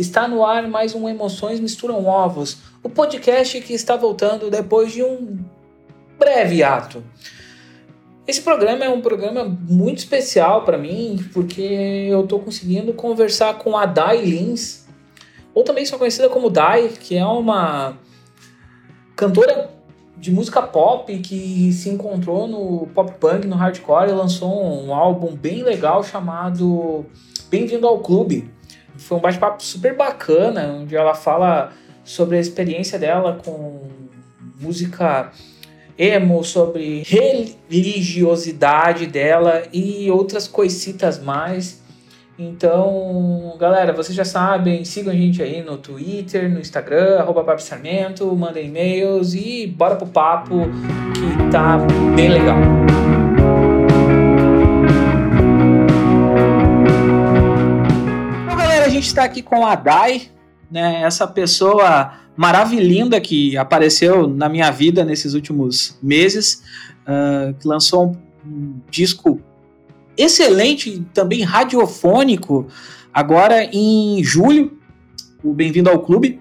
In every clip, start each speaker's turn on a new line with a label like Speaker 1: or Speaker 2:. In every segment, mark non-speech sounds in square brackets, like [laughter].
Speaker 1: Está no ar mais um Emoções Misturam Ovos, o podcast que está voltando depois de um breve ato. Esse programa é um programa muito especial para mim, porque eu estou conseguindo conversar com a Dai Lins, ou também só conhecida como Dai, que é uma cantora de música pop que se encontrou no pop punk, no hardcore e lançou um álbum bem legal chamado Bem-vindo ao Clube. Foi um bate-papo super bacana, onde ela fala sobre a experiência dela com música emo, sobre religiosidade dela e outras coisitas mais. Então, galera, vocês já sabem, sigam a gente aí no Twitter, no Instagram, Sarmento, mandem e-mails e bora pro papo que tá bem legal. Gente está aqui com a Dai, né, essa pessoa maravilhosa que apareceu na minha vida nesses últimos meses, uh, que lançou um disco excelente, também radiofônico, agora em julho, o Bem-vindo ao Clube.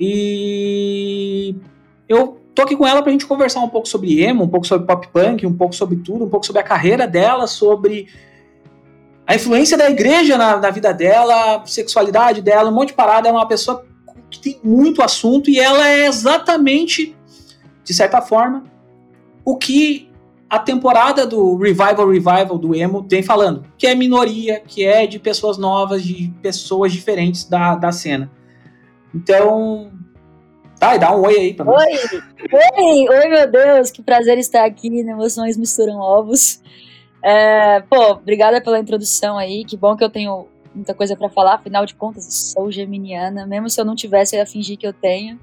Speaker 1: E eu tô aqui com ela pra gente conversar um pouco sobre emo, um pouco sobre pop punk, um pouco sobre tudo, um pouco sobre a carreira dela, sobre a influência da igreja na, na vida dela, sexualidade dela, um monte de parada. É uma pessoa que tem muito assunto e ela é exatamente, de certa forma, o que a temporada do Revival Revival do emo tem falando, que é minoria, que é de pessoas novas, de pessoas diferentes da, da cena. Então, tá, e dá um oi aí pra
Speaker 2: Oi, oi, oi meu Deus, que prazer estar aqui no Emoções Misturam Ovos. É, pô, obrigada pela introdução aí, que bom que eu tenho muita coisa para falar, afinal de contas, eu sou geminiana, mesmo se eu não tivesse, eu ia fingir que eu tenho.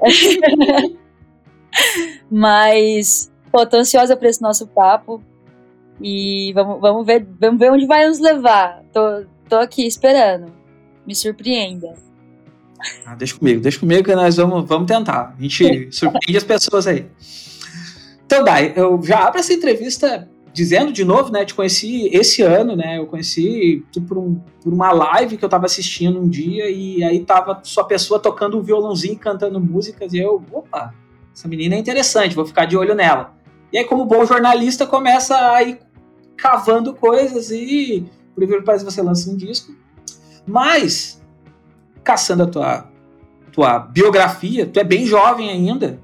Speaker 2: [laughs] Mas Pô, tô ansiosa pra esse nosso papo. E vamos, vamos, ver, vamos ver onde vai nos levar. Tô, tô aqui esperando. Me surpreenda.
Speaker 1: Ah, deixa comigo, deixa comigo que nós vamos, vamos tentar. A gente [laughs] surpreende as pessoas aí. Então, Dai, eu já abro essa entrevista dizendo de novo, né? Te conheci esse ano, né? Eu conheci tu por, um, por uma live que eu tava assistindo um dia e aí tava sua pessoa tocando um violãozinho, cantando músicas e eu, opa, essa menina é interessante, vou ficar de olho nela. E aí, como bom jornalista, começa a ir cavando coisas e, por incrível que você lança um disco. Mas, caçando a tua, tua biografia, tu é bem jovem ainda,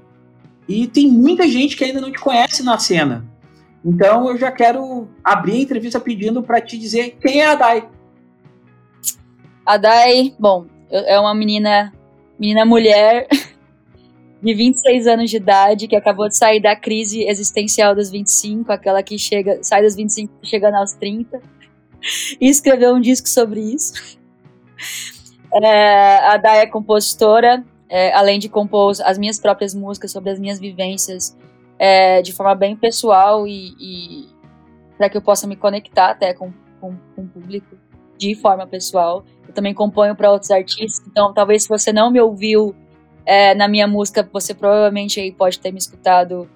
Speaker 1: e tem muita gente que ainda não te conhece na cena. Então, eu já quero abrir a entrevista pedindo para te dizer quem é a Dai.
Speaker 2: A Dai, bom, é uma menina, menina mulher [laughs] de 26 anos de idade, que acabou de sair da crise existencial dos 25, aquela que chega, sai dos 25 chegando aos 30, [laughs] e escreveu um disco sobre isso. [laughs] É, a Day é compositora, é, além de compor as minhas próprias músicas sobre as minhas vivências é, de forma bem pessoal e, e para que eu possa me conectar até com, com, com o público de forma pessoal. Eu também componho para outros artistas, então talvez se você não me ouviu é, na minha música, você provavelmente aí pode ter me escutado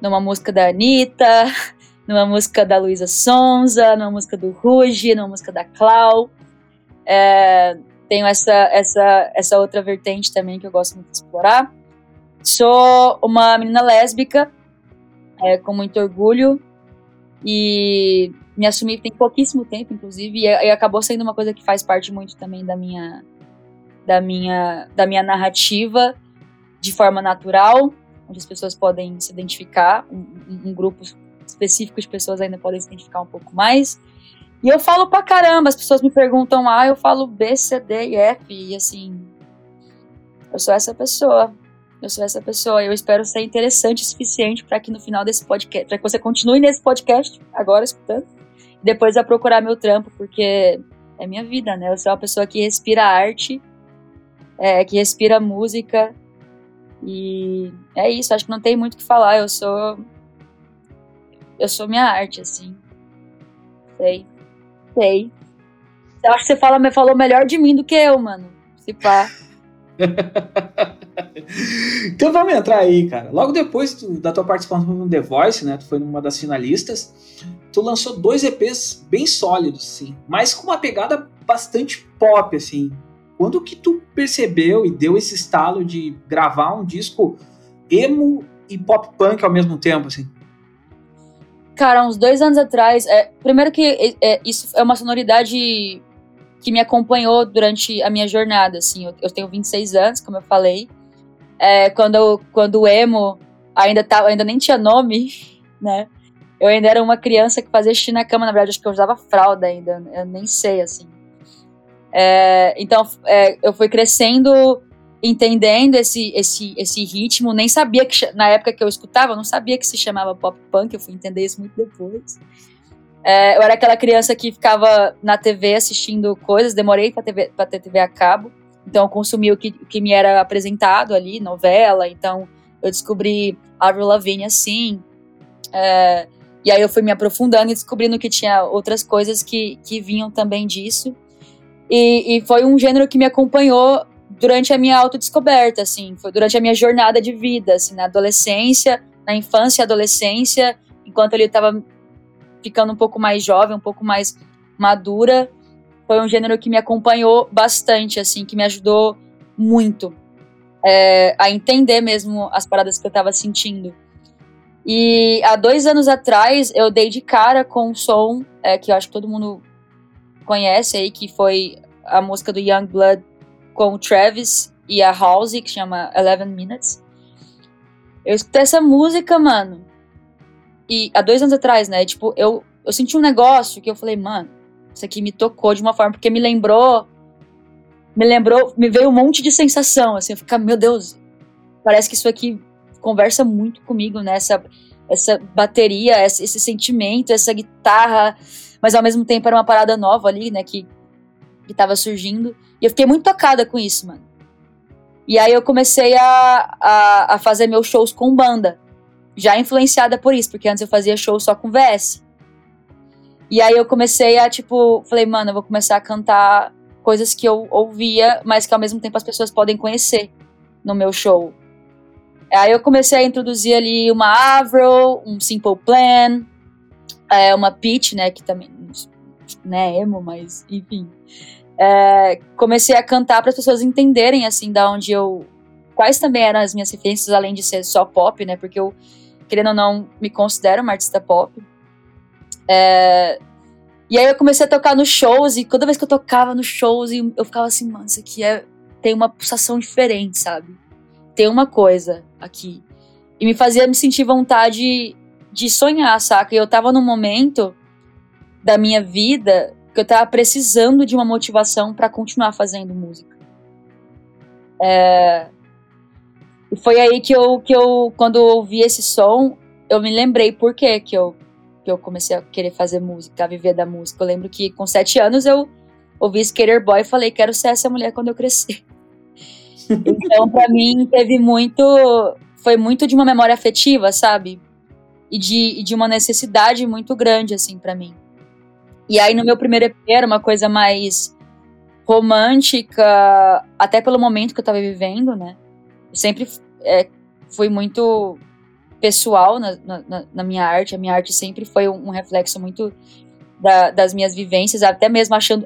Speaker 2: numa música da Anitta, [laughs] numa música da Luísa Sonza, numa música do Ruge, numa música da Clau. É, tenho essa, essa, essa outra vertente também que eu gosto muito de explorar. Sou uma menina lésbica, é, com muito orgulho, e me assumi tem pouquíssimo tempo, inclusive, e, e acabou sendo uma coisa que faz parte muito também da minha, da minha, da minha narrativa de forma natural, onde as pessoas podem se identificar, um, um, grupo específico de pessoas ainda podem se identificar um pouco mais. E eu falo pra caramba, as pessoas me perguntam A, ah, eu falo B, C, D e F, e assim, eu sou essa pessoa. Eu sou essa pessoa. Eu espero ser interessante o suficiente para que no final desse podcast, para que você continue nesse podcast agora escutando, e depois a procurar meu trampo, porque é minha vida, né? Eu sou uma pessoa que respira arte é, que respira música. E é isso, acho que não tem muito o que falar. Eu sou. Eu sou minha arte, assim. Sei. Sei. Eu acho que você fala, falou melhor de mim do que eu, mano. Se pá. [laughs]
Speaker 3: então vamos entrar aí, cara. Logo depois tu, da tua participação no The Voice, né? Tu foi uma das finalistas. Tu lançou dois EPs bem sólidos, assim, mas com uma pegada bastante pop, assim. Quando que tu percebeu e deu esse estalo de gravar um disco emo e pop punk ao mesmo tempo, assim?
Speaker 2: Cara, uns dois anos atrás, é, primeiro que é, é, isso é uma sonoridade que me acompanhou durante a minha jornada, assim, eu, eu tenho 26 anos, como eu falei, é, quando, quando o emo ainda, tava, ainda nem tinha nome, [laughs] né, eu ainda era uma criança que fazia xixi na cama, na verdade, acho que eu usava fralda ainda, eu nem sei, assim. É, então, é, eu fui crescendo, entendendo esse, esse, esse ritmo, nem sabia que, na época que eu escutava, eu não sabia que se chamava pop punk, eu fui entender isso muito depois. É, eu era aquela criança que ficava na TV assistindo coisas, demorei para ter TV a cabo, então eu consumi o que, que me era apresentado ali, novela, então eu descobri Avril Lavigne assim, é, e aí eu fui me aprofundando e descobrindo que tinha outras coisas que, que vinham também disso, e, e foi um gênero que me acompanhou durante a minha autodescoberta, assim, foi durante a minha jornada de vida, assim, na adolescência, na infância e adolescência, enquanto ele estava ficando um pouco mais jovem, um pouco mais madura, foi um gênero que me acompanhou bastante, assim, que me ajudou muito é, a entender mesmo as paradas que eu estava sentindo. E há dois anos atrás eu dei de cara com um som é, que eu acho que todo mundo conhece aí, que foi a música do Young Blood com o Travis e a Halsey, que chama Eleven Minutes. Eu escutei essa música, mano, e há dois anos atrás, né? Tipo, eu, eu senti um negócio que eu falei, mano, isso aqui me tocou de uma forma, porque me lembrou. Me lembrou, me veio um monte de sensação, assim, eu ficar, meu Deus, parece que isso aqui conversa muito comigo, né? Essa, essa bateria, esse, esse sentimento, essa guitarra, mas ao mesmo tempo era uma parada nova ali, né? Que, que tava surgindo. E eu fiquei muito tocada com isso, mano. E aí eu comecei a, a, a fazer meus shows com banda já influenciada por isso, porque antes eu fazia show só com VS. E aí eu comecei a, tipo, falei, mano, eu vou começar a cantar coisas que eu ouvia, mas que ao mesmo tempo as pessoas podem conhecer no meu show. Aí eu comecei a introduzir ali uma Avril, um Simple Plan, é, uma Peach, né, que também, né, emo, mas enfim. É, comecei a cantar para as pessoas entenderem, assim, da onde eu... Quais também eram as minhas referências, além de ser só pop, né, porque eu querendo ou não, me considero uma artista pop. É, e aí eu comecei a tocar nos shows, e toda vez que eu tocava nos shows, eu ficava assim, mano, isso aqui é, tem uma pulsação diferente, sabe? Tem uma coisa aqui. E me fazia me sentir vontade de sonhar, saca? E eu tava num momento da minha vida que eu tava precisando de uma motivação para continuar fazendo música. É, e foi aí que eu, que eu quando eu ouvi esse som, eu me lembrei por que que eu, que eu comecei a querer fazer música, a viver da música. Eu lembro que com sete anos eu ouvi Skater Boy e falei, quero ser essa mulher quando eu crescer. [laughs] então, para mim, teve muito. Foi muito de uma memória afetiva, sabe? E de, de uma necessidade muito grande, assim, para mim. E aí, no meu primeiro EP, era uma coisa mais romântica, até pelo momento que eu tava vivendo, né? sempre é, fui muito pessoal na, na, na, minha arte. A minha arte sempre foi um, um reflexo muito da, das minhas vivências, até mesmo achando,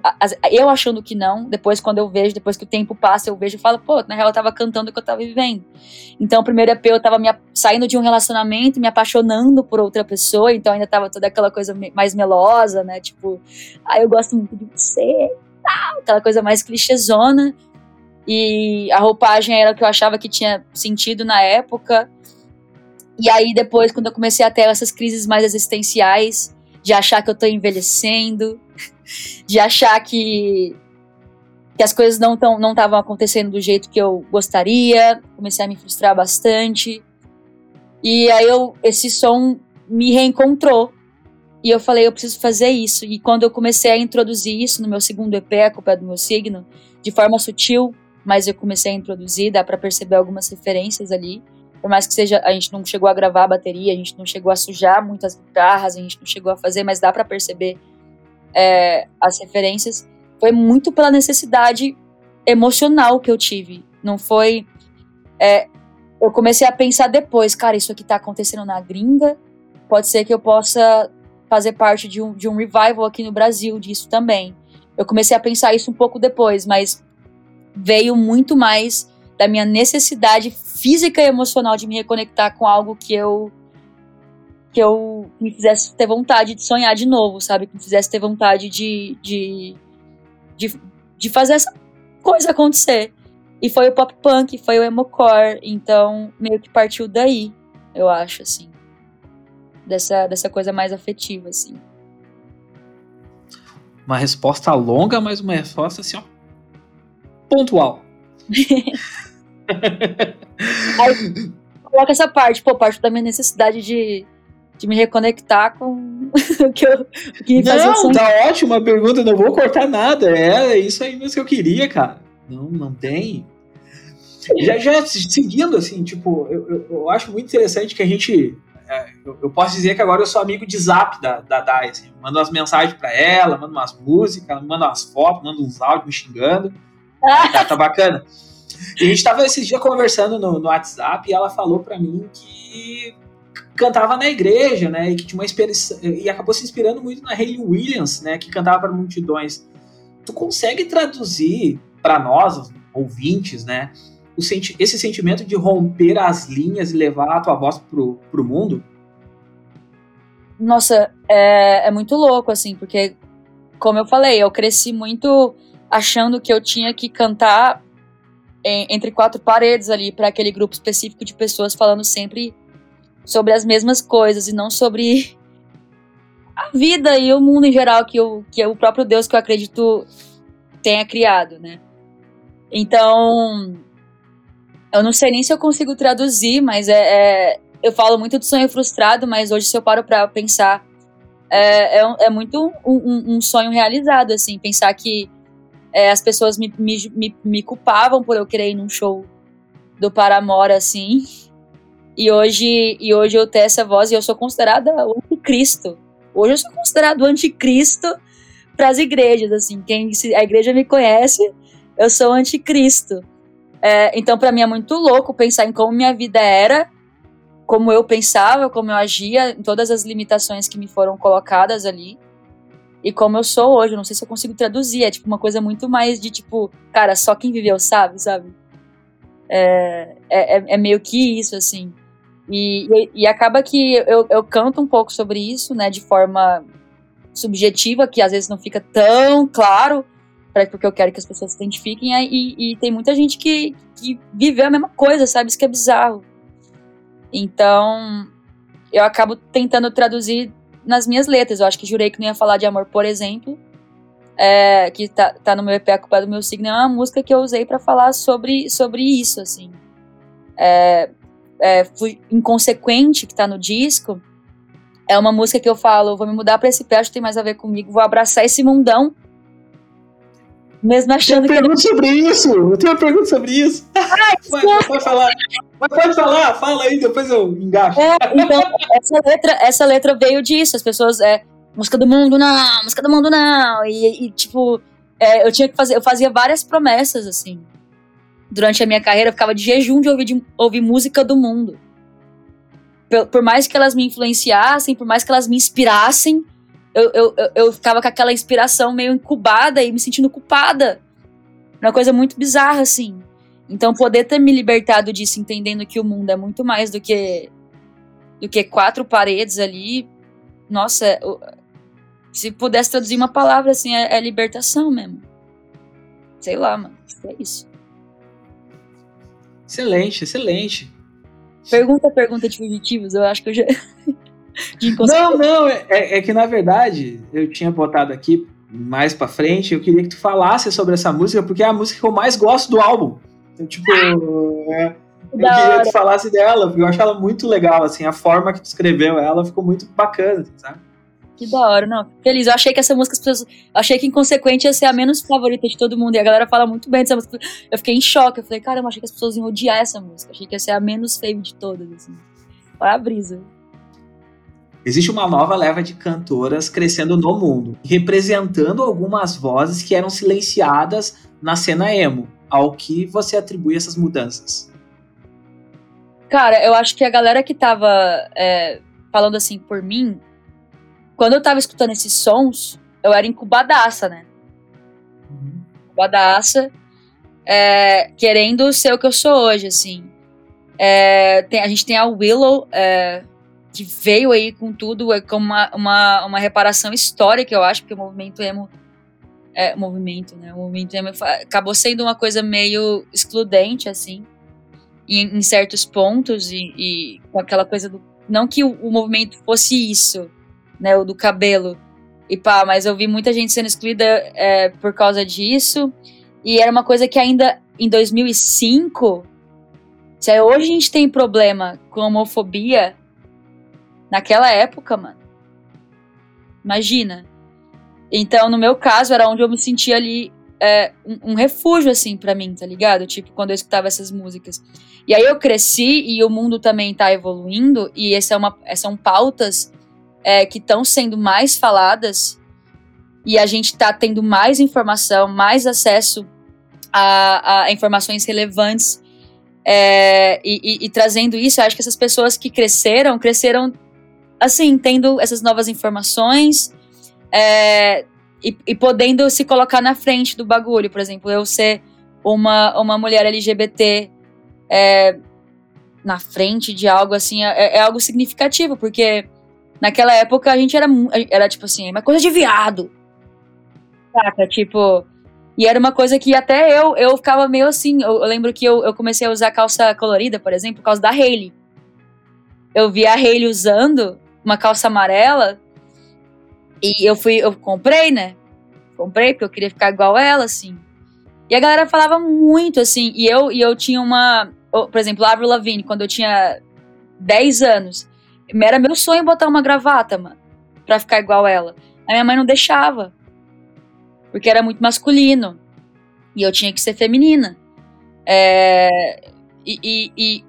Speaker 2: eu achando que não, depois quando eu vejo, depois que o tempo passa, eu vejo e falo, pô, na real eu tava cantando o que eu tava vivendo. Então, o primeiro EP eu tava me, saindo de um relacionamento, me apaixonando por outra pessoa, então ainda tava toda aquela coisa mais melosa, né, tipo, ah, eu gosto muito de você, aquela coisa mais clichêzona, e a roupagem era o que eu achava que tinha sentido na época. E aí depois, quando eu comecei a ter essas crises mais existenciais, de achar que eu tô envelhecendo, [laughs] de achar que, que as coisas não estavam não acontecendo do jeito que eu gostaria, comecei a me frustrar bastante. E aí eu, esse som me reencontrou. E eu falei, eu preciso fazer isso. E quando eu comecei a introduzir isso no meu segundo EP, A Culpa é do Meu Signo, de forma sutil, mas eu comecei a introduzir, dá para perceber algumas referências ali. Por mais que seja, a gente não chegou a gravar a bateria, a gente não chegou a sujar muitas guitarras, a gente não chegou a fazer, mas dá para perceber é, as referências. Foi muito pela necessidade emocional que eu tive. Não foi é, eu comecei a pensar depois, cara, isso aqui tá acontecendo na gringa, pode ser que eu possa fazer parte de um, de um revival aqui no Brasil disso também. Eu comecei a pensar isso um pouco depois, mas veio muito mais da minha necessidade física e emocional de me reconectar com algo que eu que eu me fizesse ter vontade de sonhar de novo, sabe? Que me fizesse ter vontade de, de, de, de fazer essa coisa acontecer. E foi o pop punk, foi o emocore, então meio que partiu daí, eu acho, assim. Dessa, dessa coisa mais afetiva, assim.
Speaker 1: Uma resposta longa, mas uma resposta assim, ó. Pontual. [laughs]
Speaker 2: Aí, coloca essa parte, pô, parte da minha necessidade de, de me reconectar com [laughs] o que, eu, o que
Speaker 1: Não, tá ótima a pergunta, não vou cortar nada. É, é isso aí mesmo que eu queria, cara. Não, não tem. Já, já seguindo, assim, tipo, eu, eu, eu acho muito interessante que a gente. É, eu, eu, posso dizer que agora eu sou amigo de zap da, da Dai, assim. Mando umas mensagens pra ela, mando umas músicas, mando umas fotos, mando uns áudios me xingando. [laughs] tá, tá bacana. E a gente tava esses dias conversando no, no WhatsApp e ela falou pra mim que cantava na igreja, né? E que tinha uma inspiração. E acabou se inspirando muito na Hayley Williams, né? Que cantava para multidões. Tu consegue traduzir para nós, ouvintes, né? Senti esse sentimento de romper as linhas e levar a tua voz pro, pro mundo?
Speaker 2: Nossa, é, é muito louco, assim, porque, como eu falei, eu cresci muito achando que eu tinha que cantar em, entre quatro paredes ali para aquele grupo específico de pessoas falando sempre sobre as mesmas coisas e não sobre [laughs] a vida e o mundo em geral que, eu, que é o próprio Deus que eu acredito tenha criado, né? Então, eu não sei nem se eu consigo traduzir, mas é, é eu falo muito de sonho frustrado, mas hoje se eu paro para pensar, é, é, é muito um, um, um, sonho realizado, assim, pensar que é, as pessoas me, me, me, me, culpavam por eu querer ir num show do Paramore, assim, e hoje, e hoje eu tenho essa voz e eu sou considerada o anticristo. Hoje eu sou considerado o anticristo para as igrejas, assim, quem a igreja me conhece, eu sou o anticristo. É, então, para mim é muito louco pensar em como minha vida era, como eu pensava, como eu agia, em todas as limitações que me foram colocadas ali. E como eu sou hoje, eu não sei se eu consigo traduzir. É tipo uma coisa muito mais de tipo, cara, só quem viveu sabe, sabe? É, é, é, é meio que isso, assim. E, e, e acaba que eu, eu canto um pouco sobre isso, né, de forma subjetiva, que às vezes não fica tão claro, porque eu quero que as pessoas se identifiquem, e, e tem muita gente que, que viveu a mesma coisa, sabe? Isso que é bizarro. Então, eu acabo tentando traduzir nas minhas letras. Eu acho que jurei que não ia falar de amor, por exemplo, é, que tá, tá no meu EP A Culpa é do Meu Signo, é uma música que eu usei para falar sobre, sobre isso, assim. É, é, fui inconsequente que tá no disco, é uma música que eu falo, vou me mudar para esse pé, acho que tem mais a ver comigo, vou abraçar esse mundão. Mesmo achando
Speaker 1: eu tenho uma pergunta sobre isso, eu tenho uma pergunta sobre isso. [laughs] Ai, vai, falar. Mas pode falar, fala aí, depois eu engaixo.
Speaker 2: É, então, essa letra, essa letra veio disso, as pessoas, é, música do mundo não, música do mundo não, e, e tipo, é, eu tinha que fazer, eu fazia várias promessas, assim, durante a minha carreira, eu ficava de jejum de ouvir, de ouvir música do mundo. Por, por, mais que elas me influenciassem, por mais que elas me inspirassem, eu, eu, eu, ficava com aquela inspiração meio incubada e me sentindo culpada. Uma coisa muito bizarra, assim. Então, poder ter me libertado disso, entendendo que o mundo é muito mais do que do que quatro paredes ali, nossa, se pudesse traduzir uma palavra assim, é, é libertação mesmo. Sei lá, mano. É isso.
Speaker 1: Excelente, excelente.
Speaker 2: Pergunta, pergunta de fugitivos, eu acho que eu já. [laughs] [laughs]
Speaker 1: não, não, é, é, que na verdade eu tinha botado aqui mais pra frente, eu queria que tu falasse sobre essa música, porque é a música que eu mais gosto do álbum. Então, tipo, é, eu queria que tu falasse dela, porque eu acho ela muito legal, assim, a forma que tu escreveu ela ficou muito bacana, sabe?
Speaker 2: Que da hora, não. Feliz. Eu achei que essa música, as pessoas. Achei que inconsequente ia ser a menos favorita de todo mundo. E a galera fala muito bem dessa música. Eu fiquei em choque. Eu falei, caramba, achei que as pessoas iam odiar essa música. Achei que ia ser a menos fave de todas, assim. Olha a brisa.
Speaker 1: Existe uma nova leva de cantoras crescendo no mundo, representando algumas vozes que eram silenciadas na cena emo. Ao que você atribui essas mudanças?
Speaker 2: Cara, eu acho que a galera que tava é, falando assim por mim, quando eu tava escutando esses sons, eu era incubadaça, né? Incubadaça, é, querendo ser o que eu sou hoje, assim. É, tem, a gente tem a Willow, é, que veio aí com tudo, é como uma, uma, uma reparação histórica, eu acho, porque o movimento emo. É, movimento, né? O movimento emo acabou sendo uma coisa meio excludente, assim, em, em certos pontos, e, e, com aquela coisa do. Não que o, o, movimento fosse isso, né? O do cabelo. E pá, mas eu vi muita gente sendo excluída é, por causa disso. E era uma coisa que ainda em 2005 se hoje a gente tem problema com homofobia, naquela época, mano. Imagina. Então, no meu caso, era onde eu me sentia ali é, um, um, refúgio, assim, para mim, tá ligado? Tipo, quando eu escutava essas músicas. E aí eu cresci e o mundo também tá evoluindo, e essa é uma, são pautas é, que estão sendo mais faladas, e a gente tá tendo mais informação, mais acesso a, a informações relevantes é, e, e, e, trazendo isso, eu acho que essas pessoas que cresceram, cresceram assim, tendo essas novas informações é, e, e, podendo se colocar na frente do bagulho. Por exemplo, eu ser uma, uma mulher LGBT é, na frente de algo assim é, é, algo significativo, porque naquela época a gente era, era tipo assim, uma coisa de viado. Saca? Tipo e era uma coisa que até eu, eu ficava meio assim. Eu, eu lembro que eu, eu comecei a usar calça colorida, por exemplo, por causa da Hailey. Eu vi a Hailey usando uma calça amarela e eu fui, eu comprei, né? Comprei porque eu queria ficar igual ela, assim. E a galera falava muito, assim, e eu, e eu tinha uma. Por exemplo, a Avril Lavigne, quando eu tinha 10 anos, era meu sonho botar uma gravata, mano, pra ficar igual ela. A minha mãe não deixava porque era muito masculino e eu tinha que ser feminina. É, e, e, e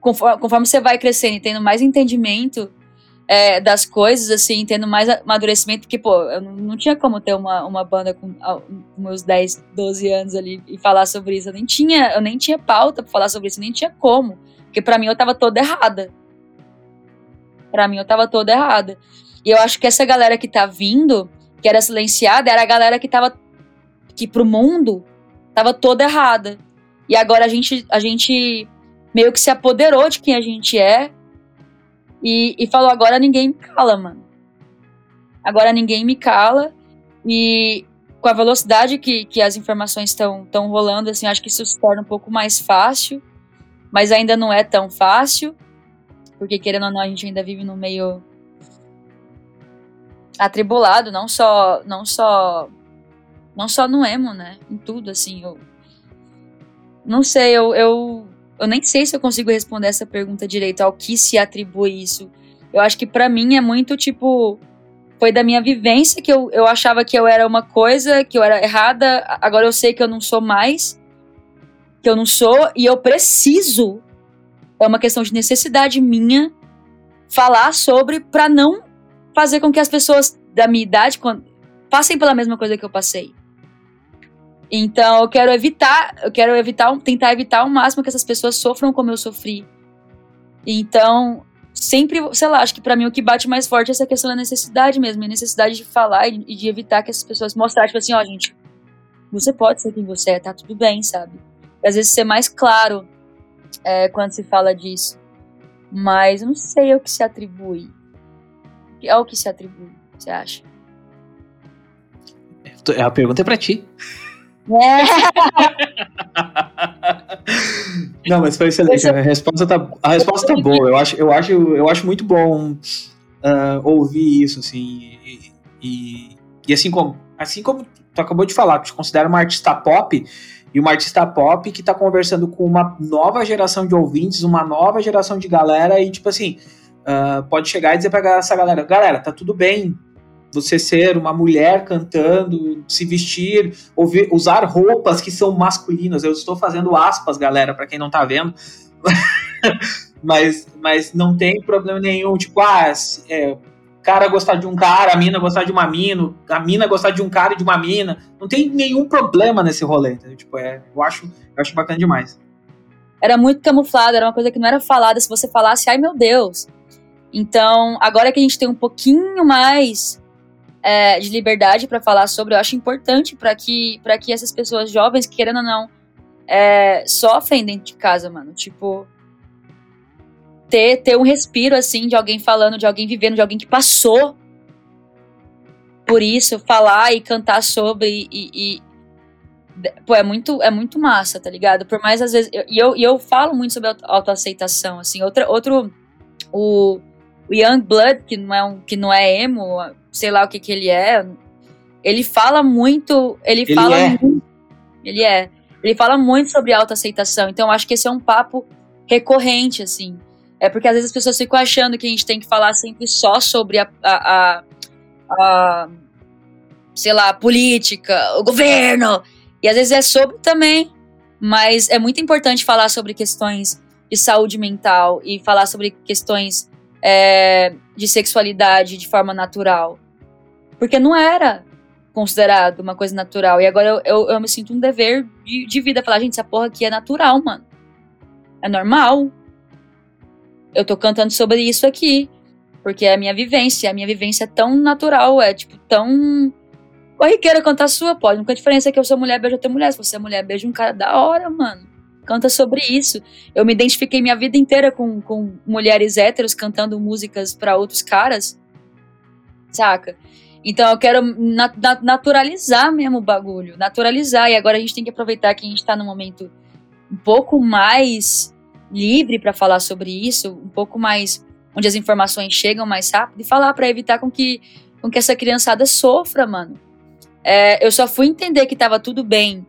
Speaker 2: conforme, conforme, você vai crescendo e tendo mais entendimento é, das coisas, assim, tendo mais amadurecimento, porque, pô, eu não, tinha como ter uma, uma banda com, com meus 10, 12 anos ali e falar sobre isso. Eu nem tinha, eu nem tinha pauta pra falar sobre isso, nem tinha como. Porque para mim eu tava toda errada. Para mim eu tava toda errada. E eu acho que essa galera que tá vindo, que era silenciada era a galera que tava que pro mundo tava toda errada. E agora a gente a gente meio que se apoderou de quem a gente é e, e falou agora ninguém me cala, mano. Agora ninguém me cala e com a velocidade que, que as informações estão tão rolando, assim, acho que isso se torna um pouco mais fácil, mas ainda não é tão fácil, porque querendo ou não, a gente ainda vive no meio atribulado, não só não só não só no emo, né? Em tudo assim, eu não sei, eu, eu eu nem sei se eu consigo responder essa pergunta direito ao que se atribui isso. Eu acho que para mim é muito tipo foi da minha vivência que eu, eu achava que eu era uma coisa, que eu era errada, agora eu sei que eu não sou mais, que eu não sou e eu preciso. É uma questão de necessidade minha falar sobre para não fazer com que as pessoas da minha idade passem pela mesma coisa que eu passei. Então eu quero evitar, eu quero evitar, tentar evitar ao máximo que essas pessoas sofram como eu sofri. Então, sempre, sei lá, acho que para mim o que bate mais forte é essa questão da necessidade mesmo, a necessidade de falar e de evitar que essas pessoas mostrar, tipo assim, ó, gente, você pode ser quem você é, tá tudo bem, sabe? E às vezes ser mais claro é, quando se fala disso. Mas eu não sei o que se atribui ao que se atribui, você acha?
Speaker 1: É, a pergunta é pra ti.
Speaker 2: É.
Speaker 1: Não, mas foi excelente. A resposta tá, a resposta tá boa. Eu acho, eu acho, eu acho muito bom uh, ouvir isso, assim. E, e, e, assim como, assim como tu acabou de falar, tu te considera uma artista pop e uma artista pop que tá conversando com uma nova geração de ouvintes, uma nova geração de galera e tipo assim, uh, pode chegar e dizer para essa galera: galera, tá tudo bem você ser uma mulher cantando, se vestir, ouvir, usar roupas que são masculinas. Eu estou fazendo aspas, galera, para quem não tá vendo. [laughs] mas, mas não tem problema nenhum. Tipo, ah, é, cara gostar de um cara, a mina gostar de uma mina, a mina gostar de um cara e de uma mina. Não tem nenhum problema nesse rolê. Tipo, é, eu, acho, eu acho bacana demais.
Speaker 2: era muito camuflado, era uma coisa que não era falada. Se você falasse, ai meu Deus. Então, agora que a gente tem um pouquinho mais é, de liberdade para falar sobre, eu acho importante para que, pra que essas pessoas jovens, querendo ou não, é, sofrem dentro de casa, mano. Tipo, ter, ter um respiro, assim, de alguém falando, de alguém vivendo, de alguém que passou por isso, falar e cantar sobre e, e pô, é muito, é muito massa, tá ligado? Por mais às vezes, e eu, eu, eu falo muito sobre autoaceitação, assim, outra, outro, o, o Young Blood, que não é um, que não é emo, sei lá o que que ele é, ele fala muito, ele, ele fala é. muito, ele é, ele fala muito sobre autoaceitação, então acho que esse é um papo recorrente, assim, é porque às vezes as pessoas ficam achando que a gente tem que falar sempre só sobre a, a, a, a sei lá, política, o governo, e às vezes é sobre também, mas é muito importante falar sobre questões de saúde mental e falar sobre questões é, de sexualidade de forma natural. Porque não era considerado uma coisa natural. E agora eu, eu, eu me sinto um dever de, de vida. Falar, gente, essa porra aqui é natural, mano. É normal. Eu tô cantando sobre isso aqui. Porque é a minha vivência. A minha vivência é tão natural, é tipo tão Corriqueira cantar sua, pode. A única diferença é que eu sou mulher, beijo outra mulher. Se você é mulher, beijo um cara da hora, mano. Canta sobre isso. Eu me identifiquei minha vida inteira com, com mulheres héteros cantando músicas para outros caras. Saca? Então eu quero na, na, naturalizar mesmo o bagulho. Naturalizar. E agora a gente tem que aproveitar que a gente tá num momento um pouco mais livre para falar sobre isso, um pouco mais onde as informações chegam mais rápido e falar para evitar com que com que essa criançada sofra, mano. É, eu só fui entender que tava tudo bem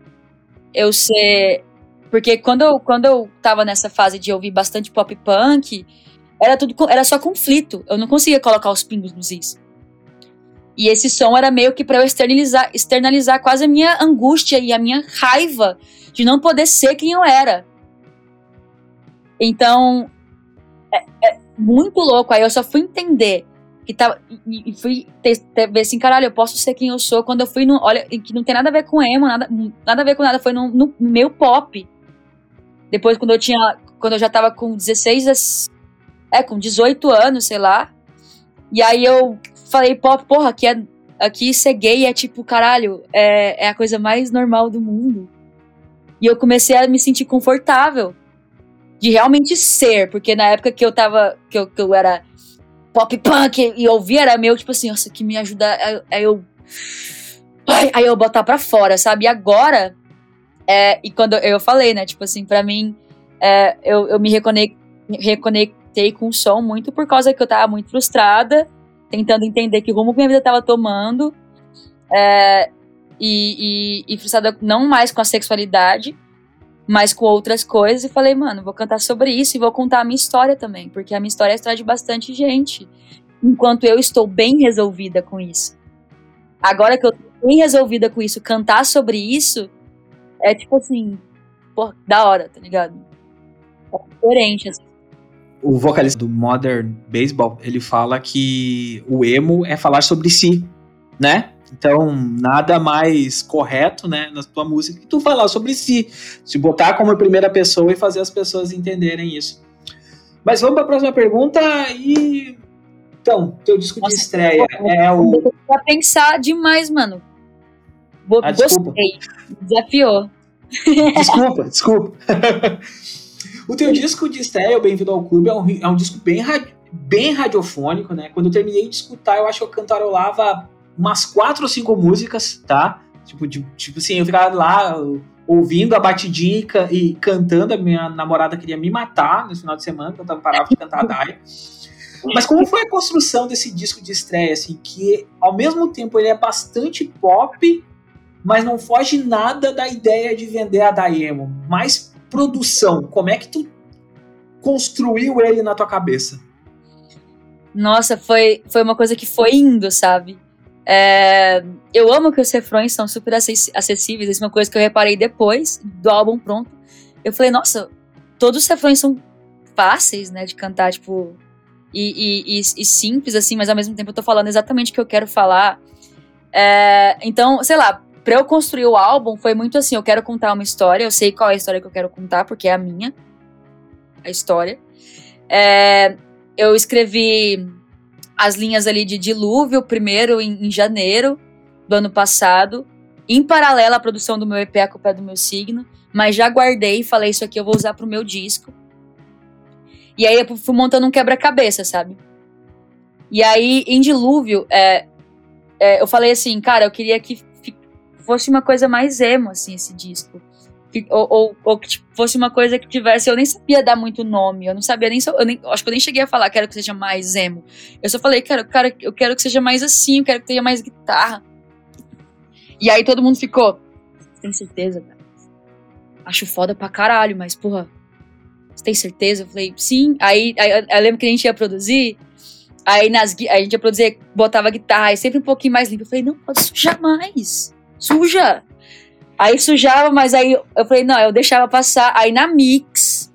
Speaker 2: eu ser. Porque quando eu, quando eu tava nessa fase de ouvir bastante pop punk, era tudo era só conflito. Eu não conseguia colocar os pingos nos is. E esse som era meio que para eu externalizar, externalizar quase a minha angústia e a minha raiva de não poder ser quem eu era. Então, é, é muito louco. Aí eu só fui entender que tava. E, e fui ter, ter, ver assim, caralho, eu posso ser quem eu sou. Quando eu fui no. Olha, que não tem nada a ver com emo, nada, nada a ver com nada. Foi no, no meu pop. Depois, quando eu tinha. Quando eu já tava com 16. É, com 18 anos, sei lá. E aí eu falei, pop, porra, aqui, é, aqui ser gay é tipo, caralho, é, é a coisa mais normal do mundo. E eu comecei a me sentir confortável de realmente ser, porque na época que eu tava, que eu, que eu era pop punk e ouvir era meu, tipo assim, nossa, que me ajuda. Aí eu. Aí eu botar pra fora, sabe? E agora. É, e quando eu falei, né? Tipo assim, pra mim, é, eu, eu me reconectei, reconectei com o som muito por causa que eu tava muito frustrada, tentando entender que rumo que minha vida tava tomando. É, e, e, e frustrada não mais com a sexualidade, mas com outras coisas e falei, mano, vou cantar sobre isso e vou contar a minha história também, porque a minha história é a história de bastante gente, enquanto eu estou bem resolvida com isso. Agora que eu tô bem resolvida com isso, cantar sobre isso é tipo assim, pô, da hora, tá ligado? É diferente, assim.
Speaker 1: O vocalista do Modern Baseball, ele fala que o emo é falar sobre si, né? Então, nada mais correto, né, na tua música que tu falar sobre si, se botar como primeira pessoa e fazer as pessoas entenderem isso. Mas vamos para a próxima pergunta e então, teu disco Nossa, de estreia é o
Speaker 2: Pra pensar demais, mano.
Speaker 1: Ah, desculpa. Gostei.
Speaker 2: Desafiou.
Speaker 1: Desculpa, [laughs] desculpa. o teu disco de estreia, o Bem-vindo ao Clube, é um, é um disco bem, bem radiofônico, né? Quando eu terminei de escutar, eu acho que eu cantarolava umas quatro ou cinco músicas, tá? Tipo, de, tipo assim, eu ficava lá ouvindo a batidinha e, cantando. A minha namorada queria me matar no final de semana, quando eu parava de cantar a Daya. Mas como foi a construção desse disco de estreia, assim, que ao mesmo tempo ele é bastante pop, mas não foge nada da ideia de vender a Daemo. Mais produção, como é que tu construiu ele na tua cabeça?
Speaker 2: Nossa, foi, foi uma coisa que foi indo, sabe? É, eu amo que os refrões são super acessíveis. Isso é uma coisa que eu reparei depois do álbum pronto. Eu falei, nossa, todos os refrões são fáceis, né, de cantar, tipo, e, e, e, simples, assim, mas ao mesmo tempo eu tô falando exatamente o que eu quero falar. É, então, sei lá, pra eu construir o álbum foi muito assim: eu quero contar uma história, eu sei qual é a história que eu quero contar, porque é a minha. a história. É, eu escrevi as linhas ali de Dilúvio, primeiro em, em, janeiro do ano passado, em paralelo à produção do meu EP A Culpa do Meu Signo, mas já guardei e falei, isso aqui eu vou usar pro meu disco. E aí eu fui montando um quebra-cabeça, sabe? E aí, em Dilúvio, é, é, eu falei assim, cara, eu queria que fosse uma coisa mais emo, assim, esse disco. Que, ou, ou, ou, que tipo, fosse uma coisa que tivesse. Eu nem sabia dar muito nome, eu não sabia nem. Eu nem acho que eu nem cheguei a falar, quero que seja mais emo. Eu só falei, cara, cara, eu quero que seja mais assim, eu quero que tenha mais guitarra. E aí todo mundo ficou. Você tem certeza, cara? Acho foda pra caralho, mas, porra, você tem certeza? Eu falei, sim. Aí, aí eu lembro que a gente ia produzir. Aí nas, a gente ia produzir, botava guitarra, e sempre um pouquinho mais limpo. Eu falei, não, pode sujar mais. Suja! Aí sujava, mas aí eu falei, não, eu deixava passar. Aí na mix,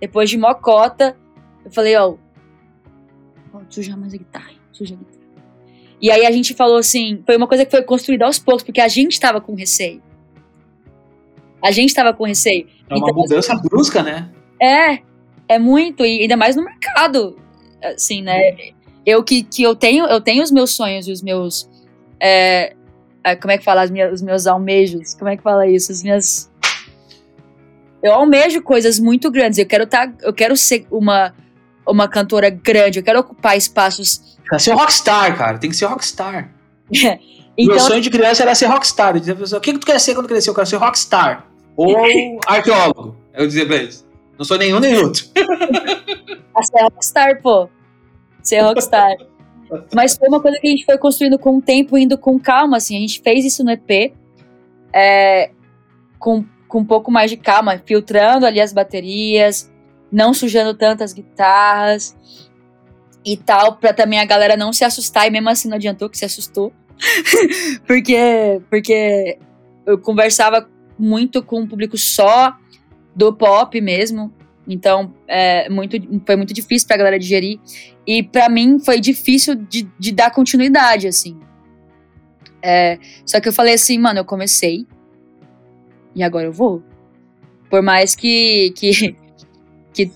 Speaker 2: depois de mocota, eu falei, ó, pode sujar mais a guitarra, suja a guitarra. E aí a gente falou assim, foi uma coisa que foi construída aos poucos, porque a gente tava com receio. A gente tava com receio.
Speaker 1: É uma então, mudança assim, brusca, né?
Speaker 2: É, é muito, e ainda mais no mercado, assim, né? Eu que, que eu tenho, eu tenho os meus sonhos e os meus é, é, como é que fala, minhas, os meus almejos, como é que fala isso? As minhas. Eu almejo coisas muito grandes. Eu quero tá, eu quero ser uma, uma cantora grande, eu quero ocupar espaços.
Speaker 1: Quer ser rockstar, cara. Tem que ser rockstar. [laughs] então, Meu sonho de criança era ser rockstar. Eu dizia o que, que tu quer ser quando crescer? Eu quero ser rockstar. Ou [laughs] arqueólogo. Eu dizia pra eles. Não sou nenhum nem outro. [laughs]
Speaker 2: Ser rockstar, pô. Ser rockstar. Mas foi uma coisa que a gente foi construindo com o tempo, indo com calma, assim. A gente fez isso no EP, é, com, com um pouco mais de calma, filtrando ali as baterias, não sujando tantas guitarras e tal, pra também a galera não se assustar, e mesmo assim não adiantou que se assustou. [laughs] porque, porque eu conversava muito com o público só do pop mesmo, então, é, muito, foi muito difícil pra galera digerir. E para mim foi difícil de, de dar continuidade, assim. É, só que eu falei assim, mano, eu comecei. E agora eu vou. Por mais que, que, [laughs] que,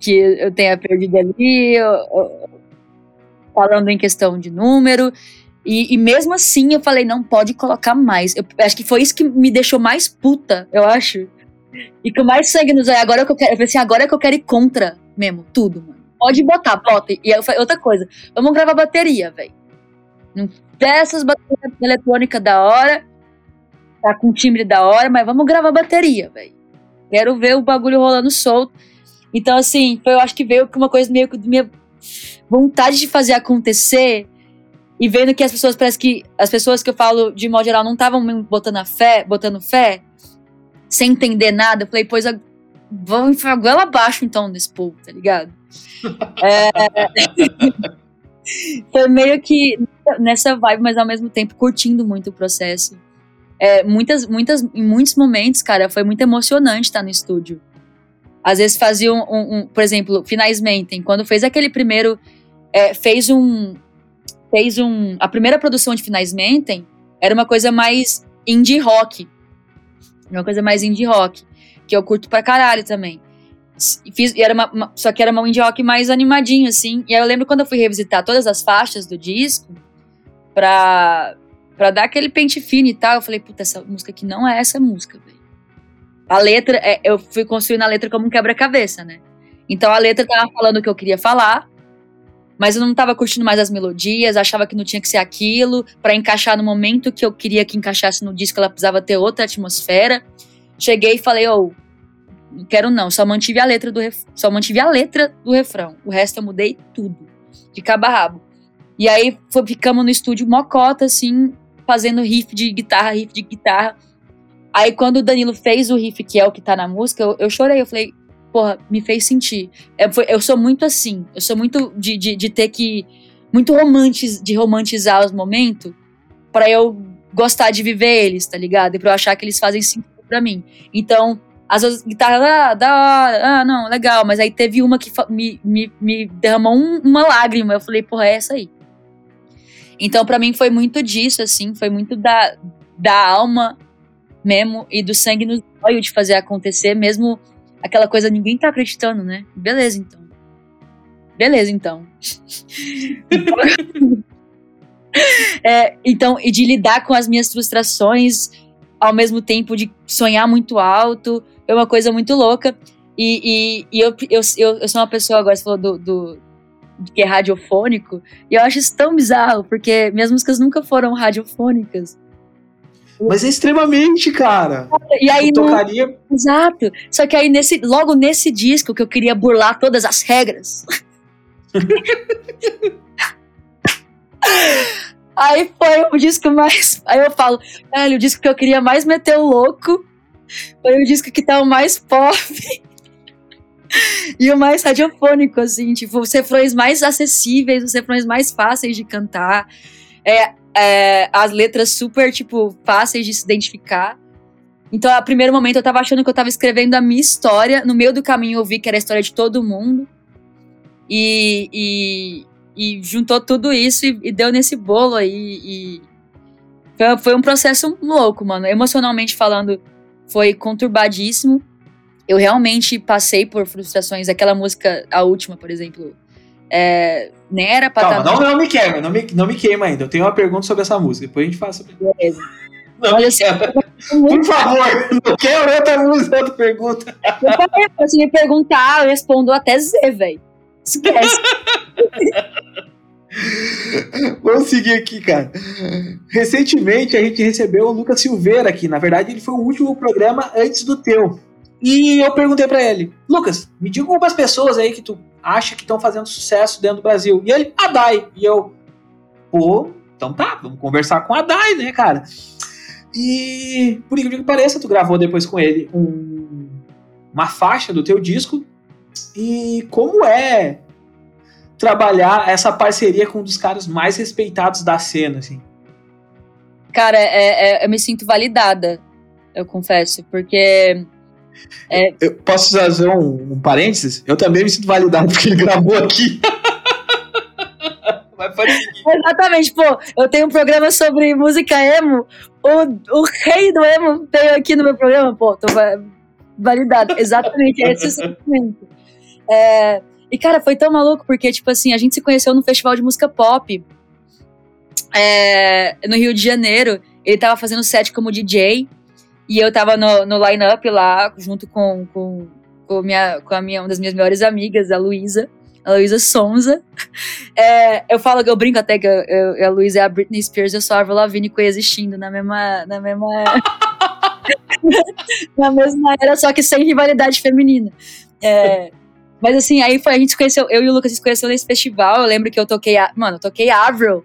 Speaker 2: que eu tenha perdido ali, eu, eu, falando em questão de número. E, e, mesmo assim eu falei, não pode colocar mais. Eu acho que foi isso que me deixou mais puta, eu acho. E com mais sangue nos olhos, agora é que eu quero. Eu falei assim, agora é que eu quero ir contra mesmo, tudo, mano. Pode botar, bota. E outra coisa, vamos gravar bateria, velho. Não essas baterias eletrônicas da hora, tá com timbre da hora, mas vamos gravar bateria, velho. Quero ver o bagulho rolando solto. Então, assim, eu acho que veio uma coisa meio que minha vontade de fazer acontecer e vendo que as pessoas, parece que as pessoas que eu falo de modo geral não estavam botando a fé, botando fé, sem entender nada. Eu falei, pois vamos enfiar goela abaixo então nesse povo, tá ligado? é, [laughs] foi meio que nessa vibe, mas ao mesmo tempo curtindo muito o processo. É, muitas, muitas, em muitos momentos, cara, foi muito emocionante estar no estúdio. Às vezes fazia um, um, um por exemplo, Finais Mentem, quando fez aquele primeiro, é, fez um, fez um, a primeira produção de Finais Mentem era uma coisa mais indie rock, uma coisa mais indie rock, que eu curto pra caralho também. Fiz, era uma, uma, só que era uma indie rock mais animadinho, assim. E aí eu lembro quando eu fui revisitar todas as faixas do disco, pra, pra dar aquele pente fino e tal, eu falei, puta, essa música aqui não é essa música, velho. A letra, é, eu fui construindo a letra como um quebra-cabeça, né? Então a letra tava falando o que eu queria falar, mas eu não tava curtindo mais as melodias, achava que não tinha que ser aquilo, para encaixar no momento que eu queria que encaixasse no disco, ela precisava ter outra atmosfera. Cheguei e falei, ô, oh, não quero não, só mantive a letra do ref... só mantive a letra do refrão. O resto eu mudei tudo, de cabo a rabo. E aí foi, ficamos no estúdio mocota assim, fazendo riff de guitarra, riff de guitarra. Aí quando o Danilo fez o riff que é o que tá na música, eu, eu chorei, eu falei, porra, me fez sentir. Eu, é, foi, eu sou muito assim, eu sou muito de, de, de ter que. Muito romantiz, de romantizar os momentos para eu gostar de viver eles, tá ligado? E pra eu achar que eles fazem sentido pra mim. Então, às vezes guitarra, ah, da hora, ah, não, legal, mas aí teve uma que me, me, me derramou um, uma lágrima. Eu falei, porra, é essa aí. Então, para mim, foi muito disso, assim, foi muito da, da alma mesmo e do sangue no olho de fazer acontecer, mesmo aquela coisa, ninguém tá acreditando, né? Beleza, então. Beleza, então. [laughs] é, então, e de lidar com as minhas frustrações ao mesmo tempo de sonhar muito alto, é uma coisa muito louca. E, e, e eu, eu, eu, eu, sou uma pessoa, agora você falou do, do, que é radiofônico, e eu acho isso tão bizarro, porque minhas músicas nunca foram radiofônicas.
Speaker 1: Mas é extremamente, cara.
Speaker 2: E aí eu tocaria. No... Exato. Só que aí nesse, logo nesse disco que eu queria burlar todas as regras. [laughs] aí foi o disco mais. Aí eu falo, velho, o disco que eu queria mais meter o louco foi o disco que tá o mais pop. [laughs] e o mais radiofônico, assim, tipo, os refrões mais acessíveis, os refrões mais fáceis de cantar. É, é, as letras super, tipo, fáceis de se identificar. Então, a primeiro momento, eu tava achando que eu tava escrevendo a minha história. No meio do caminho, eu vi que era a história de todo mundo. E, e, e juntou tudo isso e, e, deu nesse bolo aí. E foi, foi um processo louco, mano. Emocionalmente falando, foi conturbadíssimo. Eu realmente passei por frustrações. Aquela música, a última, por exemplo, é, nem era pra
Speaker 1: Calma, tá... não, não me queima, não me, não me queima ainda. Eu tenho uma pergunta sobre essa música, depois a gente fala sobre. Beleza. Não Olha, Por favor, não quero outra música, outra pergunta.
Speaker 2: Se me perguntar, eu respondo até Z, velho. Esquece. [laughs]
Speaker 1: Vamos seguir aqui, cara. Recentemente a gente recebeu o Lucas Silveira aqui. Na verdade, ele foi o último programa antes do teu. E eu perguntei para ele, Lucas, me diga algumas pessoas aí que tu acha que estão fazendo sucesso dentro do Brasil. E ele, a Dai. E eu, pô, então tá, vamos conversar com a Dai, né, cara? E por incrível que pareça, tu gravou depois com ele um, uma faixa do teu disco. E como é trabalhar essa parceria com um dos caras mais respeitados da cena, assim?
Speaker 2: Cara, é, é, eu me sinto validada, eu confesso, porque
Speaker 1: é... Eu posso fazer um, um parênteses? Eu também me sinto validado porque ele gravou aqui. [laughs]
Speaker 2: Exatamente, pô, eu tenho um programa sobre música emo. O, o rei do emo veio aqui no meu programa, pô, tô validado. Exatamente, é esse sentimento. É, e, cara, foi tão maluco porque, tipo assim, a gente se conheceu no festival de música pop é, no Rio de Janeiro. Ele tava fazendo set como DJ. E eu tava no, no line-up lá, junto com, com, com, minha, com a minha, uma das minhas melhores amigas, a Luísa, a Luísa Sonza. É, eu falo que eu brinco até que eu, eu, a Luísa é a Britney Spears, eu sou a Avril Lavigne coexistindo na mesma. Na mesma. [laughs] na mesma era, só que sem rivalidade feminina. É, mas assim, aí foi, a gente se conheceu, eu e o Lucas se conheceu nesse festival. Eu lembro que eu toquei, a, mano, eu toquei Avril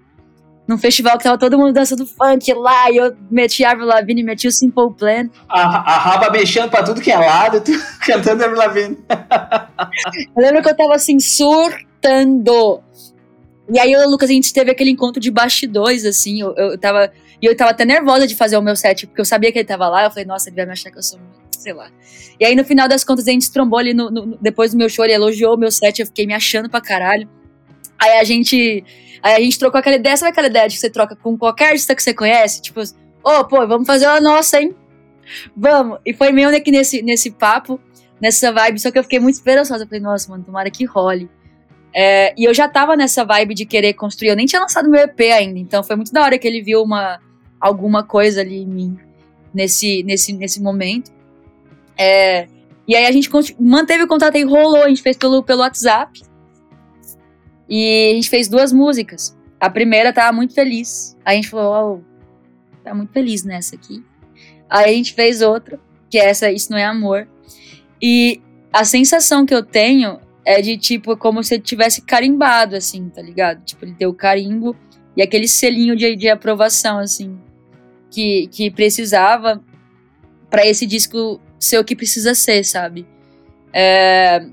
Speaker 2: num festival que tava todo mundo dançando funk lá, e eu meti a Avril Lavigne, meti o Simple Plan.
Speaker 1: A, a raba mexendo pra tudo que é lado, [laughs] tu, cantando Avril Lavigne.
Speaker 2: eu lembro que eu tava assim, surtando. E aí, o Lucas, a gente teve aquele encontro de bastidores, assim, eu, eu tava... E eu tava até nervosa de fazer o meu set, porque eu sabia que ele tava lá, eu falei, nossa, ele vai me achar que eu sou sei lá. E aí, no final das contas, a gente trombou ali, no, no, depois do meu show, ele elogiou o meu set, eu fiquei me achando pra caralho. Aí a gente Aí a gente trocou aquela ideia, sabe aquela ideia de que você troca com qualquer artista que você conhece? Tipo, ô, oh, pô, vamos fazer uma nossa, hein? Vamos! E foi meio que nesse, nesse papo, nessa vibe, só que eu fiquei muito esperançosa. Eu falei, nossa, mano, tomara que role. É, e eu já tava nessa vibe de querer construir, eu nem tinha lançado meu EP ainda, então foi muito da hora que ele viu uma, alguma coisa ali em mim nesse, nesse, nesse momento. É, e aí a gente manteve o contato e rolou, a gente fez pelo, pelo WhatsApp. E a gente fez duas músicas. A primeira tava muito feliz. Aí a gente falou, oh, tá muito feliz nessa aqui. Aí a gente fez outra, que é essa Isso Não É Amor. E a sensação que eu tenho é de, tipo, como se ele tivesse carimbado, assim, tá ligado? Tipo, ele deu carimbo e aquele selinho de, de aprovação, assim, que, que precisava para esse disco ser o que precisa ser, sabe? É,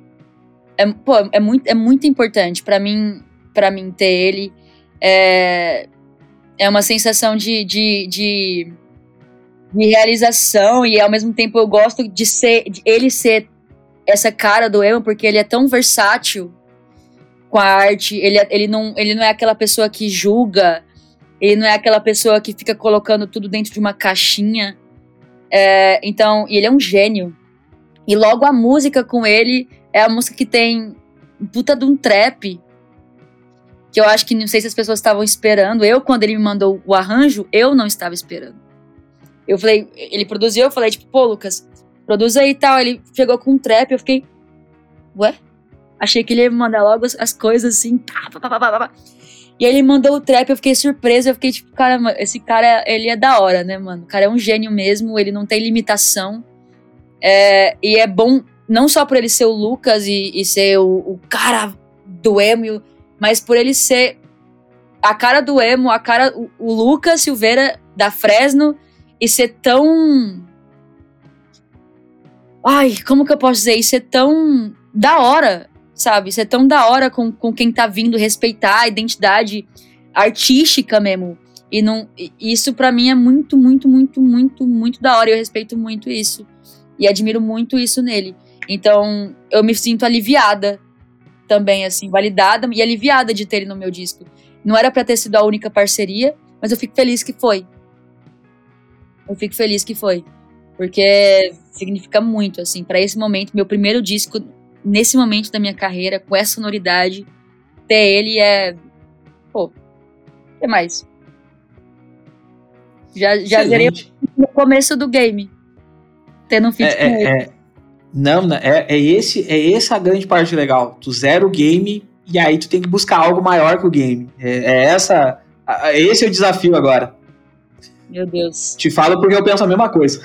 Speaker 2: é, pô, é, muito, é muito importante para mim para mim ter ele. É, é uma sensação de, de, de, de, realização e ao mesmo tempo eu gosto de ser de ele ser essa cara do emo porque ele é tão versátil com a arte. Ele, ele, não, ele não é aquela pessoa que julga, ele não é aquela pessoa que fica colocando tudo dentro de uma caixinha. É, então, e ele é um gênio. E logo a música com ele é a música que tem puta de um trap. Que eu acho que não sei se as pessoas estavam esperando. Eu, quando ele me mandou o arranjo, eu não estava esperando. Eu falei, ele produziu, eu falei, tipo, pô, Lucas, produz aí e tal. Ele chegou com um trap, eu fiquei, ué? Achei que ele ia me mandar logo as, as coisas assim, pá, pá, pá, pá, pá. E ele mandou o trap, eu fiquei surpresa, eu fiquei tipo, cara, esse cara, ele é da hora, né, mano? O cara é um gênio mesmo, ele não tem limitação. É, e é bom, não só por ele ser o Lucas e, e ser o, o, cara do emo, mas por ele ser a cara do emo, a cara, o, o Lucas Silveira da Fresno e ser tão. Ai, como que eu posso dizer? E ser tão da hora sabe? Isso é tão da hora com, com quem tá vindo respeitar a identidade artística mesmo. E não, isso para mim é muito, muito, muito, muito, muito da hora. Eu respeito muito isso. E admiro muito isso nele. Então, eu me sinto aliviada também, assim, validada e aliviada de ter ele no meu disco. Não era para ter sido a única parceria, mas eu fico feliz que foi. Eu fico feliz que foi. Porque significa muito, assim, para esse momento, meu primeiro disco nesse momento da minha carreira, com essa sonoridade, ter ele é. Pô, o que mais? Já, já zerei no começo do game. Tendo um feat é, com é, ele.
Speaker 1: É, não, é, é, esse, é essa a grande parte legal. Tu zera o game e aí tu tem que buscar algo maior que o game. É, é essa. Esse é o desafio agora.
Speaker 2: Meu Deus.
Speaker 1: Te falo porque eu penso a mesma coisa.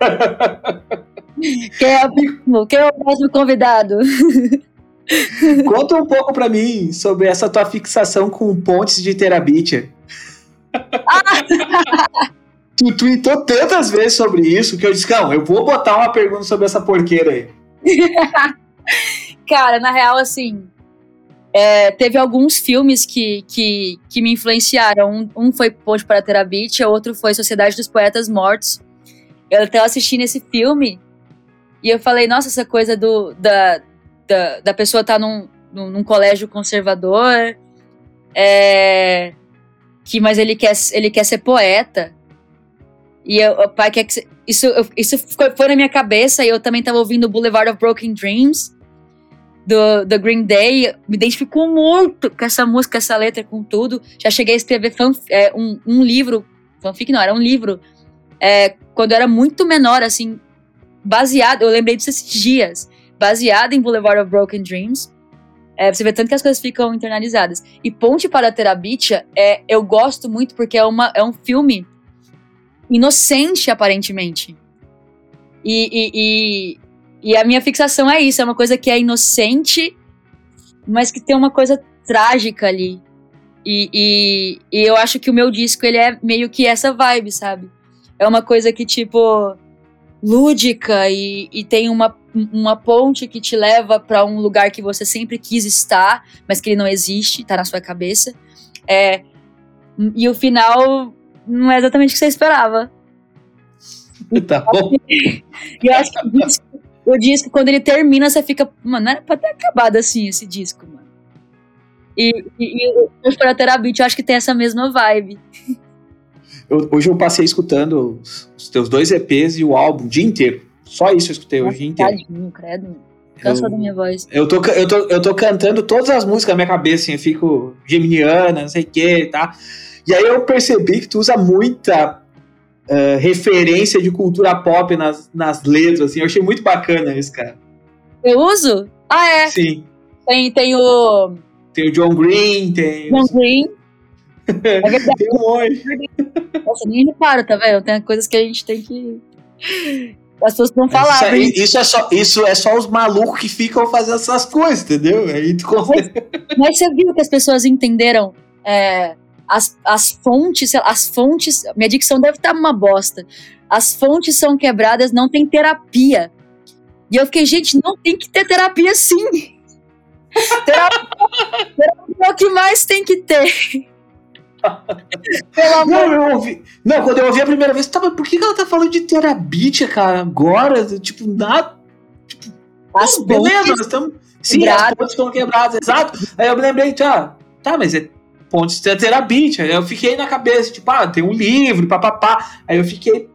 Speaker 1: [laughs]
Speaker 2: Quem é, o, quem é o próximo convidado? [laughs]
Speaker 1: Conta um pouco para mim sobre essa tua fixação com pontes de Terabyte. tu tweetou tantas vezes sobre isso que eu disse, não, eu vou botar uma pergunta sobre essa porqueira aí. [laughs]
Speaker 2: Cara, na real, assim, é, teve alguns filmes que, que, que me influenciaram. Um, um foi Ponte para Terabyte, o outro foi Sociedade dos Poetas Mortos. Eu até assisti nesse filme e eu falei, nossa, essa coisa do, da, da, da pessoa estar tá num, num, num, colégio conservador, é, que mas ele quer, ele quer ser poeta. E eu, o pai quer que isso, isso foi na minha cabeça e eu também estava ouvindo Boulevard of Broken Dreams do, do Green Day. Me identifico muito com essa música, essa letra, com tudo. Já cheguei a escrever fan, é, um, um livro, fanfic não, era um livro, é, quando eu era muito menor, assim, baseado, eu lembrei disso esses dias, baseado em Boulevard of Broken Dreams. É, você vê tanto que as coisas ficam internalizadas. E Ponte para Terabitia, é, eu gosto muito porque é, uma, é um filme inocente, aparentemente. E, e, e, e, a minha fixação é isso, é uma coisa que é inocente, mas que tem uma coisa trágica ali. E, e, e eu acho que o meu disco, ele é meio que essa vibe, sabe? É uma coisa que, tipo, lúdica e, e tem uma, uma ponte que te leva para um lugar que você sempre quis estar, mas que ele não existe, tá na sua cabeça. É, e o final não é exatamente o que você esperava. [laughs]
Speaker 1: Tá bom.
Speaker 2: E eu acho que o disco, o disco, quando ele termina, você fica. Mano, não era pra ter acabado assim esse disco, mano. E, e, e o Terapia Beat, eu acho que tem essa mesma vibe.
Speaker 1: Eu, hoje eu passei escutando os, os, teus dois EPs e o álbum o dia inteiro. Só isso eu escutei hoje o dia inteiro.
Speaker 2: Tadinho, credo. Cansa da minha voz.
Speaker 1: Eu tô, eu, tô, eu tô cantando todas as músicas na minha cabeça, assim, eu fico geminiana, não sei o que, tá? E aí eu percebi que tu usa muita uh, referência de cultura pop nas, nas letras, assim. Eu achei muito bacana isso, cara.
Speaker 2: Eu uso? Ah, é?
Speaker 1: Sim.
Speaker 2: Tem, tem o...
Speaker 1: Tem o John Green, tem...
Speaker 2: John Green.
Speaker 1: É verdade. Tem um monte.
Speaker 2: Nossa, nem reparo, tá vendo? Tem coisas que a gente tem que. As pessoas não falar.
Speaker 1: Isso, é, isso, é só, isso é só os malucos que ficam fazendo essas coisas, entendeu? Aí tu
Speaker 2: mas, mas você viu que as pessoas entenderam é, as, as fontes, as fontes. Minha dicção deve estar uma bosta. As fontes são quebradas, não tem terapia. E eu fiquei, gente, não tem que ter terapia sim. terapia, [laughs] terapia é o que mais tem que ter.
Speaker 1: Não, eu ouvi. Não, quando eu ouvi a primeira vez, tava, por que ela tá falando de terabit, cara, agora? Tipo, nada. Tipo,
Speaker 2: as
Speaker 1: não, beleza, nós estamos. Sim, quebradas. as pontes estão quebradas, exato. Aí eu me lembrei, tá, tá, mas é pontes de terabit. Aí eu fiquei na cabeça, tipo, ah, tem um livro, papapá. Aí eu fiquei,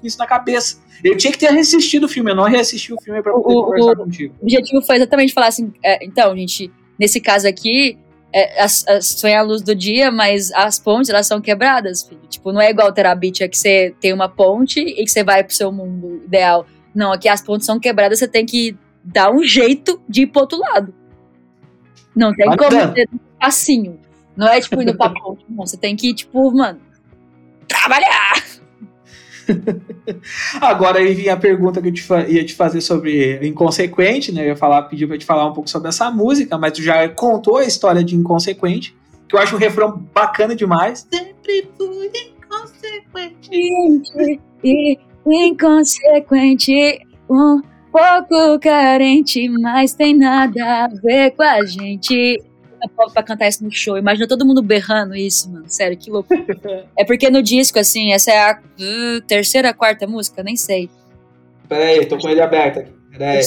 Speaker 1: com isso na cabeça. Eu tinha que ter assistido o filme, eu não reassisti o filme pra poder
Speaker 2: O-
Speaker 1: conversar
Speaker 2: o-
Speaker 1: contigo.
Speaker 2: O objetivo foi exatamente falar assim, é, então, gente, nesse caso aqui, é, as, as, sonha a luz do dia, mas as pontes, elas são quebradas, filho. Tipo, não é igual Terabit, é que você tem uma ponte e que você vai pro seu mundo ideal. Não, aqui as pontes são quebradas, você tem que dar um jeito de ir pro outro lado. Não tem como
Speaker 1: Bacana.
Speaker 2: ser facinho. Não é tipo indo [laughs] pra ponte, não. Você tem que, tipo, mano, trabalhar. [laughs]
Speaker 1: Agora aí vinha a pergunta que eu te ia te fazer sobre Inconsequente, né? Eu ia falar, pedir pra te falar um pouco sobre essa música, mas tu já contou a história de Inconsequente, que eu acho um refrão bacana demais. Sempre fui inconsequente.
Speaker 2: E inconsequente, um pouco carente, mas tem nada a ver com a gente. É pouco pra cantar isso no show. Imagina todo mundo berrando isso, mano. Sério, que louco. [laughs] é porque no disco, assim, essa é a uh, terceira, quarta música, nem sei.
Speaker 1: Peraí, tô com ele aberto aqui. Peraí,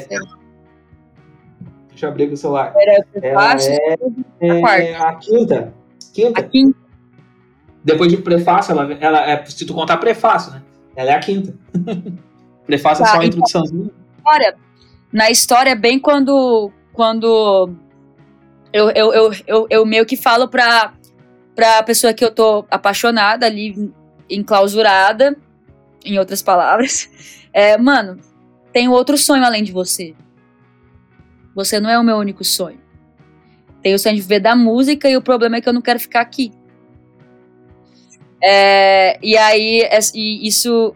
Speaker 1: deixa eu abrir o celular.
Speaker 2: Prefácio,
Speaker 1: é,
Speaker 2: a quarta.
Speaker 1: é a quinta.
Speaker 2: a
Speaker 1: Quinta.
Speaker 2: quinta.
Speaker 1: Depois de prefácio, ela, ela é, se tu contar prefácio, né? Ela é a quinta. [laughs] prefácio
Speaker 2: Tá,
Speaker 1: é só a
Speaker 2: então-
Speaker 1: introduçãozinha.
Speaker 2: história, na história, bem quando, quando eu, eu, eu, eu, eu meio que falo pra, pra pessoa que eu tô apaixonada ali, enclausurada, em outras palavras, [laughs] é, mano, tem outro sonho além de você. Você não é o meu único sonho. Tenho o sonho de viver da música e o problema é que eu não quero ficar aqui. É, e aí, es- e isso,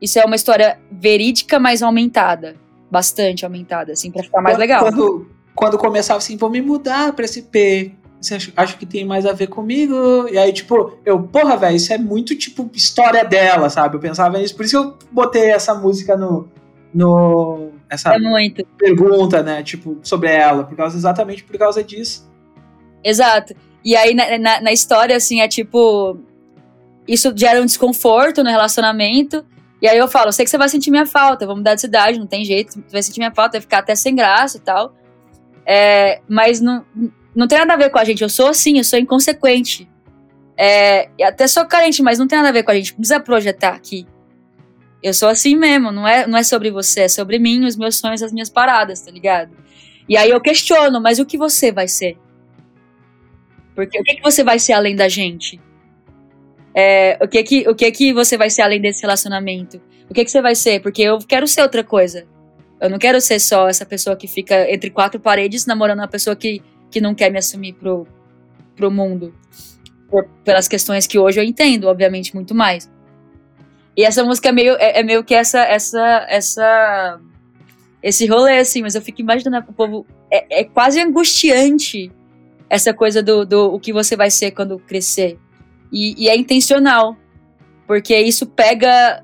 Speaker 2: isso é uma história verídica, mas aumentada. Bastante aumentada, assim, pra ficar mais
Speaker 1: Quando-
Speaker 2: legal.
Speaker 1: Quando, quando começava assim, vou me mudar pra SP. Você acha, acho que tem mais a ver comigo. E aí, tipo, eu, porra, velho, isso é muito, tipo, história dela, sabe? Eu pensava nisso. Por isso que eu botei essa música no. no essa
Speaker 2: É muito.
Speaker 1: pergunta, né? Tipo, sobre ela. Por causa, exatamente por causa disso.
Speaker 2: Exato. E aí, na, na, na história, assim, é tipo. Isso gera um desconforto no relacionamento. E aí eu falo, sei que você vai sentir minha falta, vou mudar de cidade, não tem jeito, você vai sentir minha falta, vai ficar até sem graça e tal. É, mas não, não tem nada a ver com a gente. Eu sou assim, eu sou inconsequente. É, até sou carente, mas não tem nada a ver com a gente. Precisa projetar aqui. Eu sou assim mesmo, não é, não é sobre você, é sobre mim, os meus sonhos, as minhas paradas, tá ligado? E aí eu questiono, mas o que você vai ser? Porque o que, que você vai ser além da gente? É, o que que, o que que você vai ser além desse relacionamento? O que que você vai ser? Porque eu quero ser outra coisa. Eu não quero ser só essa pessoa que fica entre quatro paredes namorando uma pessoa que, que não quer me assumir pro, pro mundo. Por- pelas questões que hoje eu entendo, obviamente, muito mais. E essa música é meio, é, é meio que essa, essa, essa, esse rolê, assim, mas eu fico imaginando o povo. É, é quase angustiante essa coisa do, do o que você vai ser quando crescer. E, e é intencional. Porque isso pega.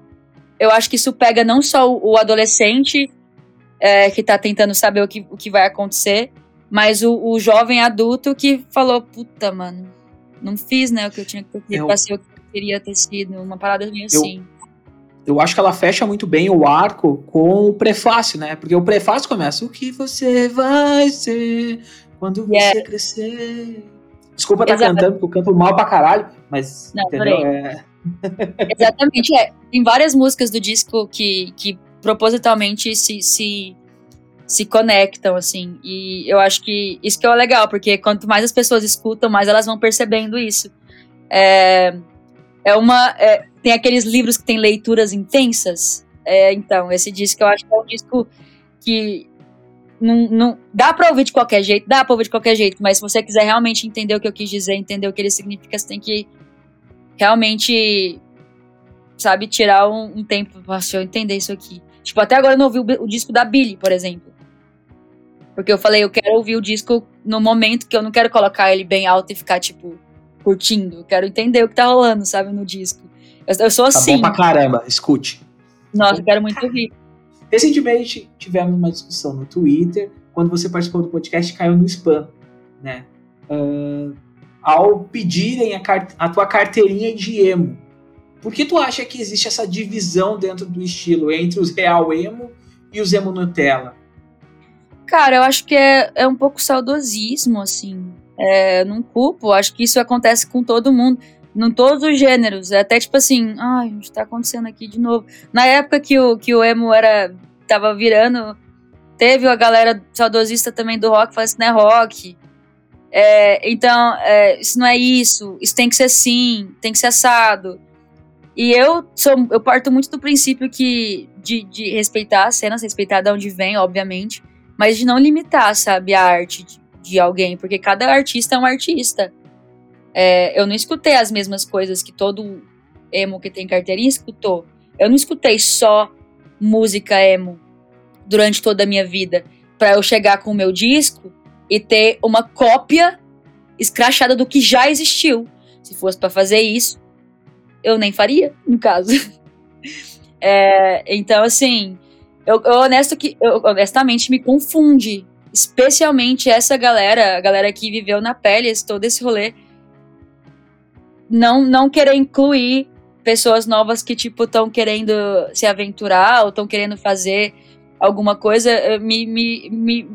Speaker 2: Eu acho que isso pega não só o, o adolescente é, que tá tentando saber o que, o que vai acontecer, mas o, o jovem adulto que falou: puta, mano, não fiz, né, o que eu tinha que ter
Speaker 1: Eu-
Speaker 2: pra ser o que eu queria ter sido. Uma parada meio
Speaker 1: Eu-
Speaker 2: assim.
Speaker 1: Eu acho que ela fecha muito bem o arco com o prefácio, né? Porque o prefácio começa: O que você vai ser quando você
Speaker 2: Yeah.
Speaker 1: crescer? Desculpa estar
Speaker 2: Exato.
Speaker 1: cantando, porque eu canto mal pra caralho, mas.
Speaker 2: Não,
Speaker 1: entendeu? É, [laughs]
Speaker 2: Exatamente, é. Tem várias músicas do disco que, que propositalmente se, se, se conectam, assim. E eu acho que isso que é legal, porque quanto mais as pessoas escutam, mais elas vão percebendo isso. É, é uma. é, tem aqueles livros que tem leituras intensas. É, então, esse disco eu acho que é um disco que. Não, não, dá pra ouvir de qualquer jeito, dá pra ouvir de qualquer jeito, mas se você quiser realmente entender o que eu quis dizer, entender o que ele significa, você tem que realmente sabe, tirar um, um tempo pra eu entender isso aqui. Tipo, até agora eu não ouvi o, o disco da Billy, por exemplo. Porque eu falei, eu quero ouvir o disco no momento que eu não quero colocar ele bem alto e ficar, tipo, curtindo. Eu quero entender o que tá rolando, sabe, no disco. Eu, eu sou
Speaker 1: tá
Speaker 2: assim.
Speaker 1: bom pra caramba, escute.
Speaker 2: Nossa, eu quero muito ouvir.
Speaker 1: Recentemente tivemos uma discussão no Twitter, quando você participou do podcast caiu no spam, né? Ah, ao pedirem a, a tua carteirinha de emo. Por que tu acha que existe essa divisão dentro do estilo entre os real emo e os emo Nutella?
Speaker 2: Cara, eu acho que é, é um pouco saudosismo, assim. É, não culpo, acho que isso acontece com todo mundo. em todos os gêneros. É até tipo assim, ai, o que tá acontecendo aqui de novo? Na época que o, que o emo era. tava virando, teve a galera saudosista também do rock, falando isso não é rock. É, então, é, isso não é isso, isso tem que ser assim, tem que ser assado. E eu sou, eu parto muito do princípio que de, de respeitar as cenas, respeitar de onde vem, obviamente, mas de não limitar, sabe, a arte de, de alguém, porque cada artista é um artista. É, eu não escutei as mesmas coisas que todo emo que tem carteirinha escutou. Eu não escutei só música emo durante toda a minha vida para eu chegar com o meu disco e ter uma cópia escrachada do que já existiu. Se fosse para fazer isso, eu nem faria, no caso. [laughs] É, então, assim, eu, eu, honesto que, eu, honestamente me confunde, especialmente essa galera, a galera que viveu na pele todo esse rolê, não, não querer incluir pessoas novas que, tipo, estão querendo se aventurar ou estão querendo fazer alguma coisa, eh, me, me, me,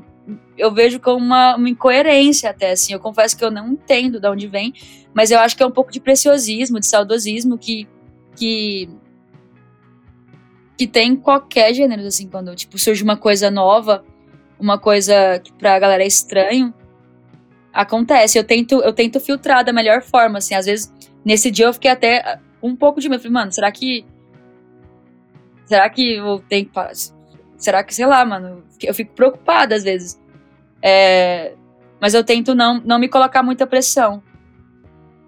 Speaker 2: eu vejo como uma, uma incoerência até, assim. Eu confesso que eu não entendo de onde vem, mas eu acho que é um pouco de preciosismo, de saudosismo que, que, que tem qualquer gênero, assim, quando, tipo, surge uma coisa nova, uma coisa que pra galera é estranho, acontece. Eu tento, eu tento filtrar da melhor forma, assim. Às vezes, nesse dia eu fiquei até um pouco de medo. Falei, mano, será que. Será que eu tenho que. Será que, sei lá, mano. Eu fico preocupada às vezes. É, mas eu tento não, não me colocar muita pressão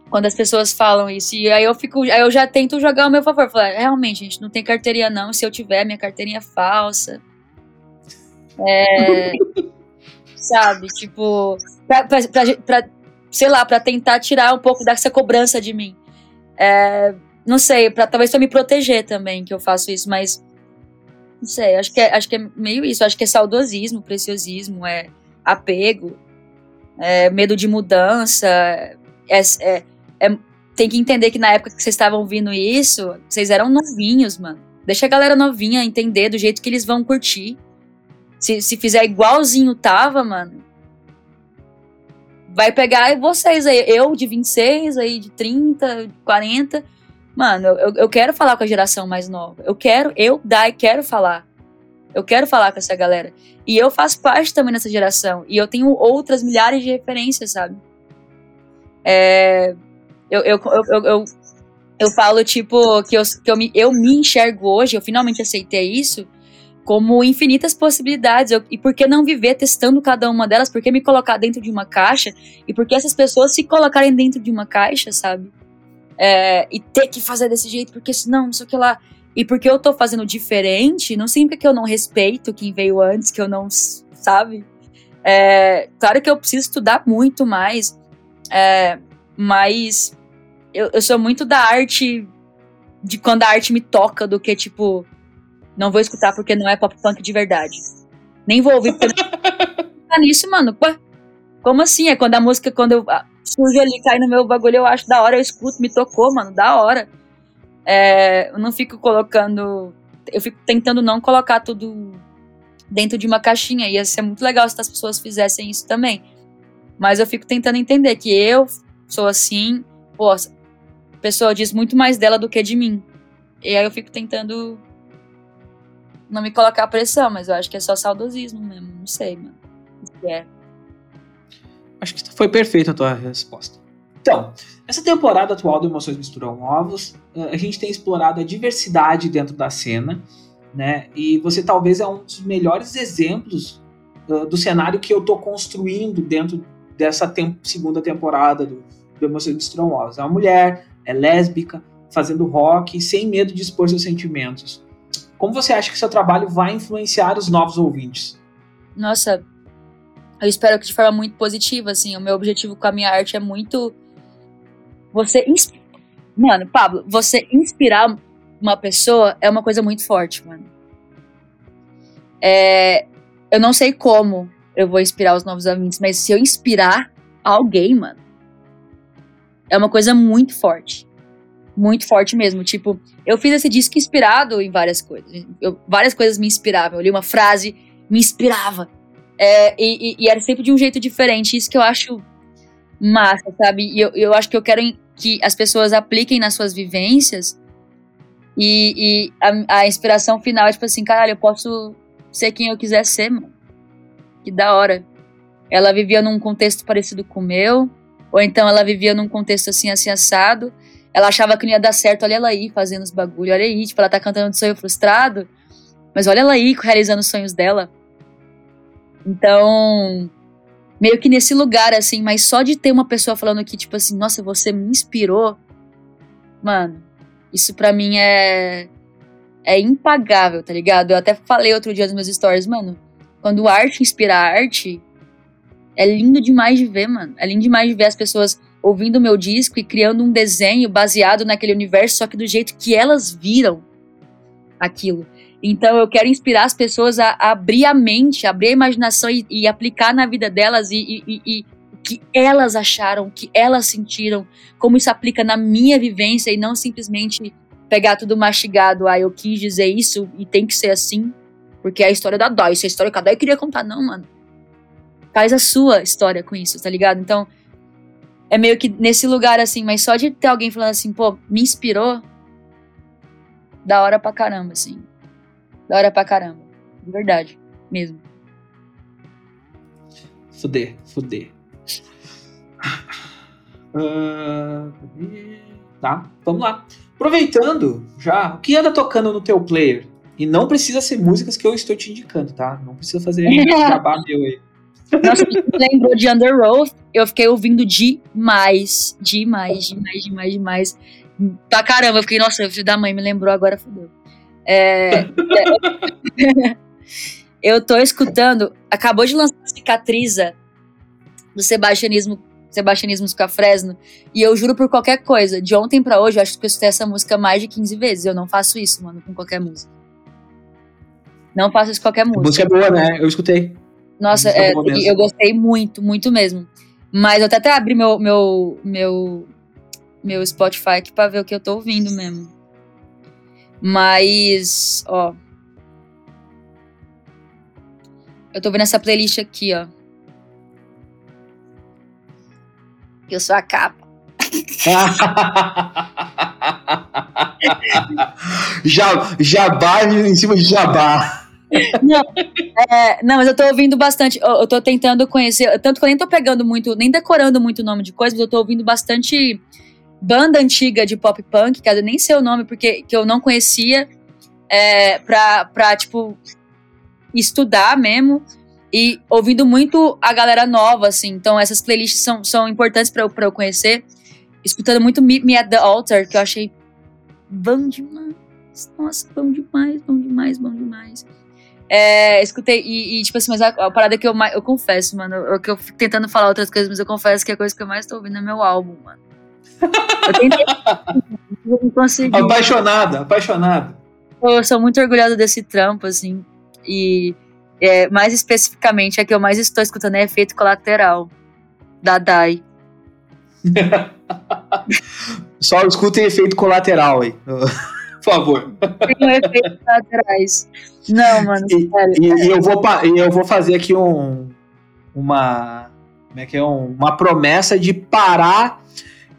Speaker 2: quando as pessoas falam isso. E aí eu fico, aí eu já tento jogar ao meu favor. Falar, realmente, gente, não tem carteirinha não. Se eu tiver, minha carteirinha é falsa. É, [laughs] sabe, tipo, pra, pra, pra, sei lá, pra tentar tirar um pouco dessa cobrança de mim. É, não sei, pra, talvez pra me proteger também que eu faço isso, mas não sei, acho que é, acho que é meio isso. Acho que é saudosismo, preciosismo, é apego, é medo de mudança. É, é, é, tem que entender que na época que vocês estavam ouvindo isso, vocês eram novinhos, mano. Deixa a galera novinha entender do jeito que eles vão curtir. Se, se fizer igualzinho tava, mano, vai pegar vocês aí, eu de 26, aí de 30, 40. Mano, eu, eu quero falar com a geração mais nova. Eu quero, eu, Dai, quero falar. Eu quero falar com essa galera. E eu faço parte também dessa geração. E eu tenho outras milhares de referências, sabe? É, eu, eu, eu, eu, eu, falo, tipo, que, eu, que eu, me, eu me enxergo hoje, eu finalmente aceitei isso, como infinitas possibilidades. Eu, e por que não viver testando cada uma delas? Por que me colocar dentro de uma caixa? E por que essas pessoas se colocarem dentro de uma caixa, sabe? É, e ter que fazer desse jeito, porque senão, não sei o que lá. E porque eu tô fazendo diferente, não significa que eu não respeito quem veio antes, que eu não, sabe? É, claro que eu preciso estudar muito mais, é, mas eu, eu sou muito da arte, de quando a arte me toca, do que tipo, não vou escutar porque não é pop punk de verdade. Nem vou ouvir porque não... nisso, mano. Como assim? É quando a música, quando eu surge ali, cai no meu bagulho, eu acho da hora, eu escuto, me tocou, mano, da hora. É, eu não fico colocando. Eu fico tentando não colocar tudo dentro de uma caixinha. Ia ser muito legal se as pessoas fizessem isso também. Mas eu fico tentando entender que eu sou assim. Pô, a pessoa diz muito mais dela do que de mim. E aí eu fico tentando não me colocar pressão, mas eu acho que é só saudosismo mesmo. Não sei, mano. É.
Speaker 1: Acho que foi perfeita a tua resposta. Então, essa temporada atual do Emoções Misturam Ovos, eh, a gente tem explorado a diversidade dentro da cena, né? E você talvez é um dos melhores exemplos uh, do cenário que eu estou construindo dentro dessa tem segunda temporada do, do Emoções Misturam Ovos. É uma mulher, é lésbica, fazendo rock, sem medo de expor seus sentimentos. Como você acha que seu trabalho vai influenciar os novos ouvintes?
Speaker 2: Nossa, eu espero que de forma muito positiva, assim. O meu objetivo com a minha arte é muito. Você. Mano, Pablo, você inspirar uma pessoa é uma coisa muito forte, mano. É, eu não sei como eu vou inspirar os novos ouvintes, mas se eu inspirar alguém, mano, é uma coisa muito forte muito forte mesmo. Tipo, eu fiz esse disco inspirado em várias coisas. Eu, várias coisas me inspiravam. Eu li uma frase, me inspirava. É, e, e, era sempre de um jeito diferente. Isso que eu acho massa, sabe? E eu, eu acho que eu quero que as pessoas apliquem nas suas vivências. E, e a, a, inspiração final é tipo assim, caralho, eu posso ser quem eu quiser ser, mano. Que da hora. Ela vivia num contexto parecido com o meu, ou então ela vivia num contexto assim, assim, assado. Ela achava que não ia dar certo, olha ela aí fazendo os bagulho, olha aí, tipo, ela tá cantando de sonho frustrado, mas olha ela aí realizando os sonhos dela. Então, meio que nesse lugar, assim, mas só de ter uma pessoa falando que, tipo assim, nossa, você me inspirou, mano, isso para mim é. É impagável, tá ligado? Eu até falei outro dia nos meus stories, mano, quando arte inspira arte, é lindo demais de ver, mano. É lindo demais de ver as pessoas ouvindo o meu disco e criando um desenho baseado naquele universo, só que do jeito que elas viram aquilo. Então eu quero inspirar as pessoas a, abrir a mente, abrir a imaginação e, e aplicar na vida delas e, e, e, que elas acharam, que elas sentiram, como isso aplica na minha vivência e não simplesmente pegar tudo mastigado, ah, eu quis dizer isso e tem que ser assim, porque é a história da Dói, isso é a história que a Dói queria contar. Não, mano. Faz a sua história com isso, tá ligado? Então, é meio que nesse lugar assim, mas só de ter alguém falando assim, pô, me inspirou, da hora pra caramba, assim. Da hora pra caramba. De verdade, mesmo.
Speaker 1: Fuder, fuder. Uh, tá, vamos lá. Aproveitando já, o que anda tocando no teu player? E não precisa ser músicas que eu estou te indicando, tá? Não precisa fazer [laughs] jabá meu aí.
Speaker 2: Nossa, lembrou de Under Oath. Eu fiquei ouvindo demais, demais, demais, demais, demais. Pra caramba, eu fiquei, nossa, o filho da mãe me lembrou, agora fodeu. É, é, eu tô escutando, acabou de lançar a cicatriza do Sebastianismo, Sebastianismos com a Fresno, e eu juro por qualquer coisa, de ontem para hoje, eu acho que eu escutei essa música mais de 15 vezes. Eu não faço isso, mano, com qualquer música. Não faço isso com qualquer música. A
Speaker 1: música é boa, né? Eu escutei.
Speaker 2: Nossa, é, eu gostei muito, muito mesmo. Mas eu até, até abri meu, meu, meu, meu Spotify aqui pra ver o que eu tô ouvindo mesmo. Mas, ó. Eu tô vendo essa playlist aqui, ó. Eu sou a capa. [laughs]
Speaker 1: jabá em cima de jabá.
Speaker 2: Não, é, não, mas eu tô ouvindo bastante. Eu, eu tô tentando conhecer. Tanto que eu nem tô pegando muito, nem decorando muito o nome de coisa, mas eu tô ouvindo bastante banda antiga de pop punk, que eu nem sei o nome, porque que eu não conhecia, é, pra, pra, tipo, estudar mesmo. E ouvindo muito a galera nova, assim. Então, essas playlists são, são importantes pra eu, pra eu conhecer. Escutando muito Meet Me at the Altar, que eu achei bom demais. Nossa, bom demais, bom demais, bom demais. É, escutei, e, e, tipo assim, mas a, a, parada que eu mais. Eu confesso, mano. Eu, que eu fico tentando falar outras coisas, mas eu confesso que a coisa que eu mais tô ouvindo é meu álbum, mano.
Speaker 1: Eu tentei. não consegui. Apaixonada, apaixonada.
Speaker 2: Eu sou muito orgulhosa desse trampo, assim. E é, mais especificamente, a que eu mais estou escutando é Efeito Colateral, da Dai. [laughs]
Speaker 1: Só escutem efeito colateral aí [laughs] por favor.
Speaker 2: Tem um efeito atrás. Não, mano.
Speaker 1: E, e, e, eu vou, eu vou fazer aqui um, uma, como é que é, um, uma promessa de parar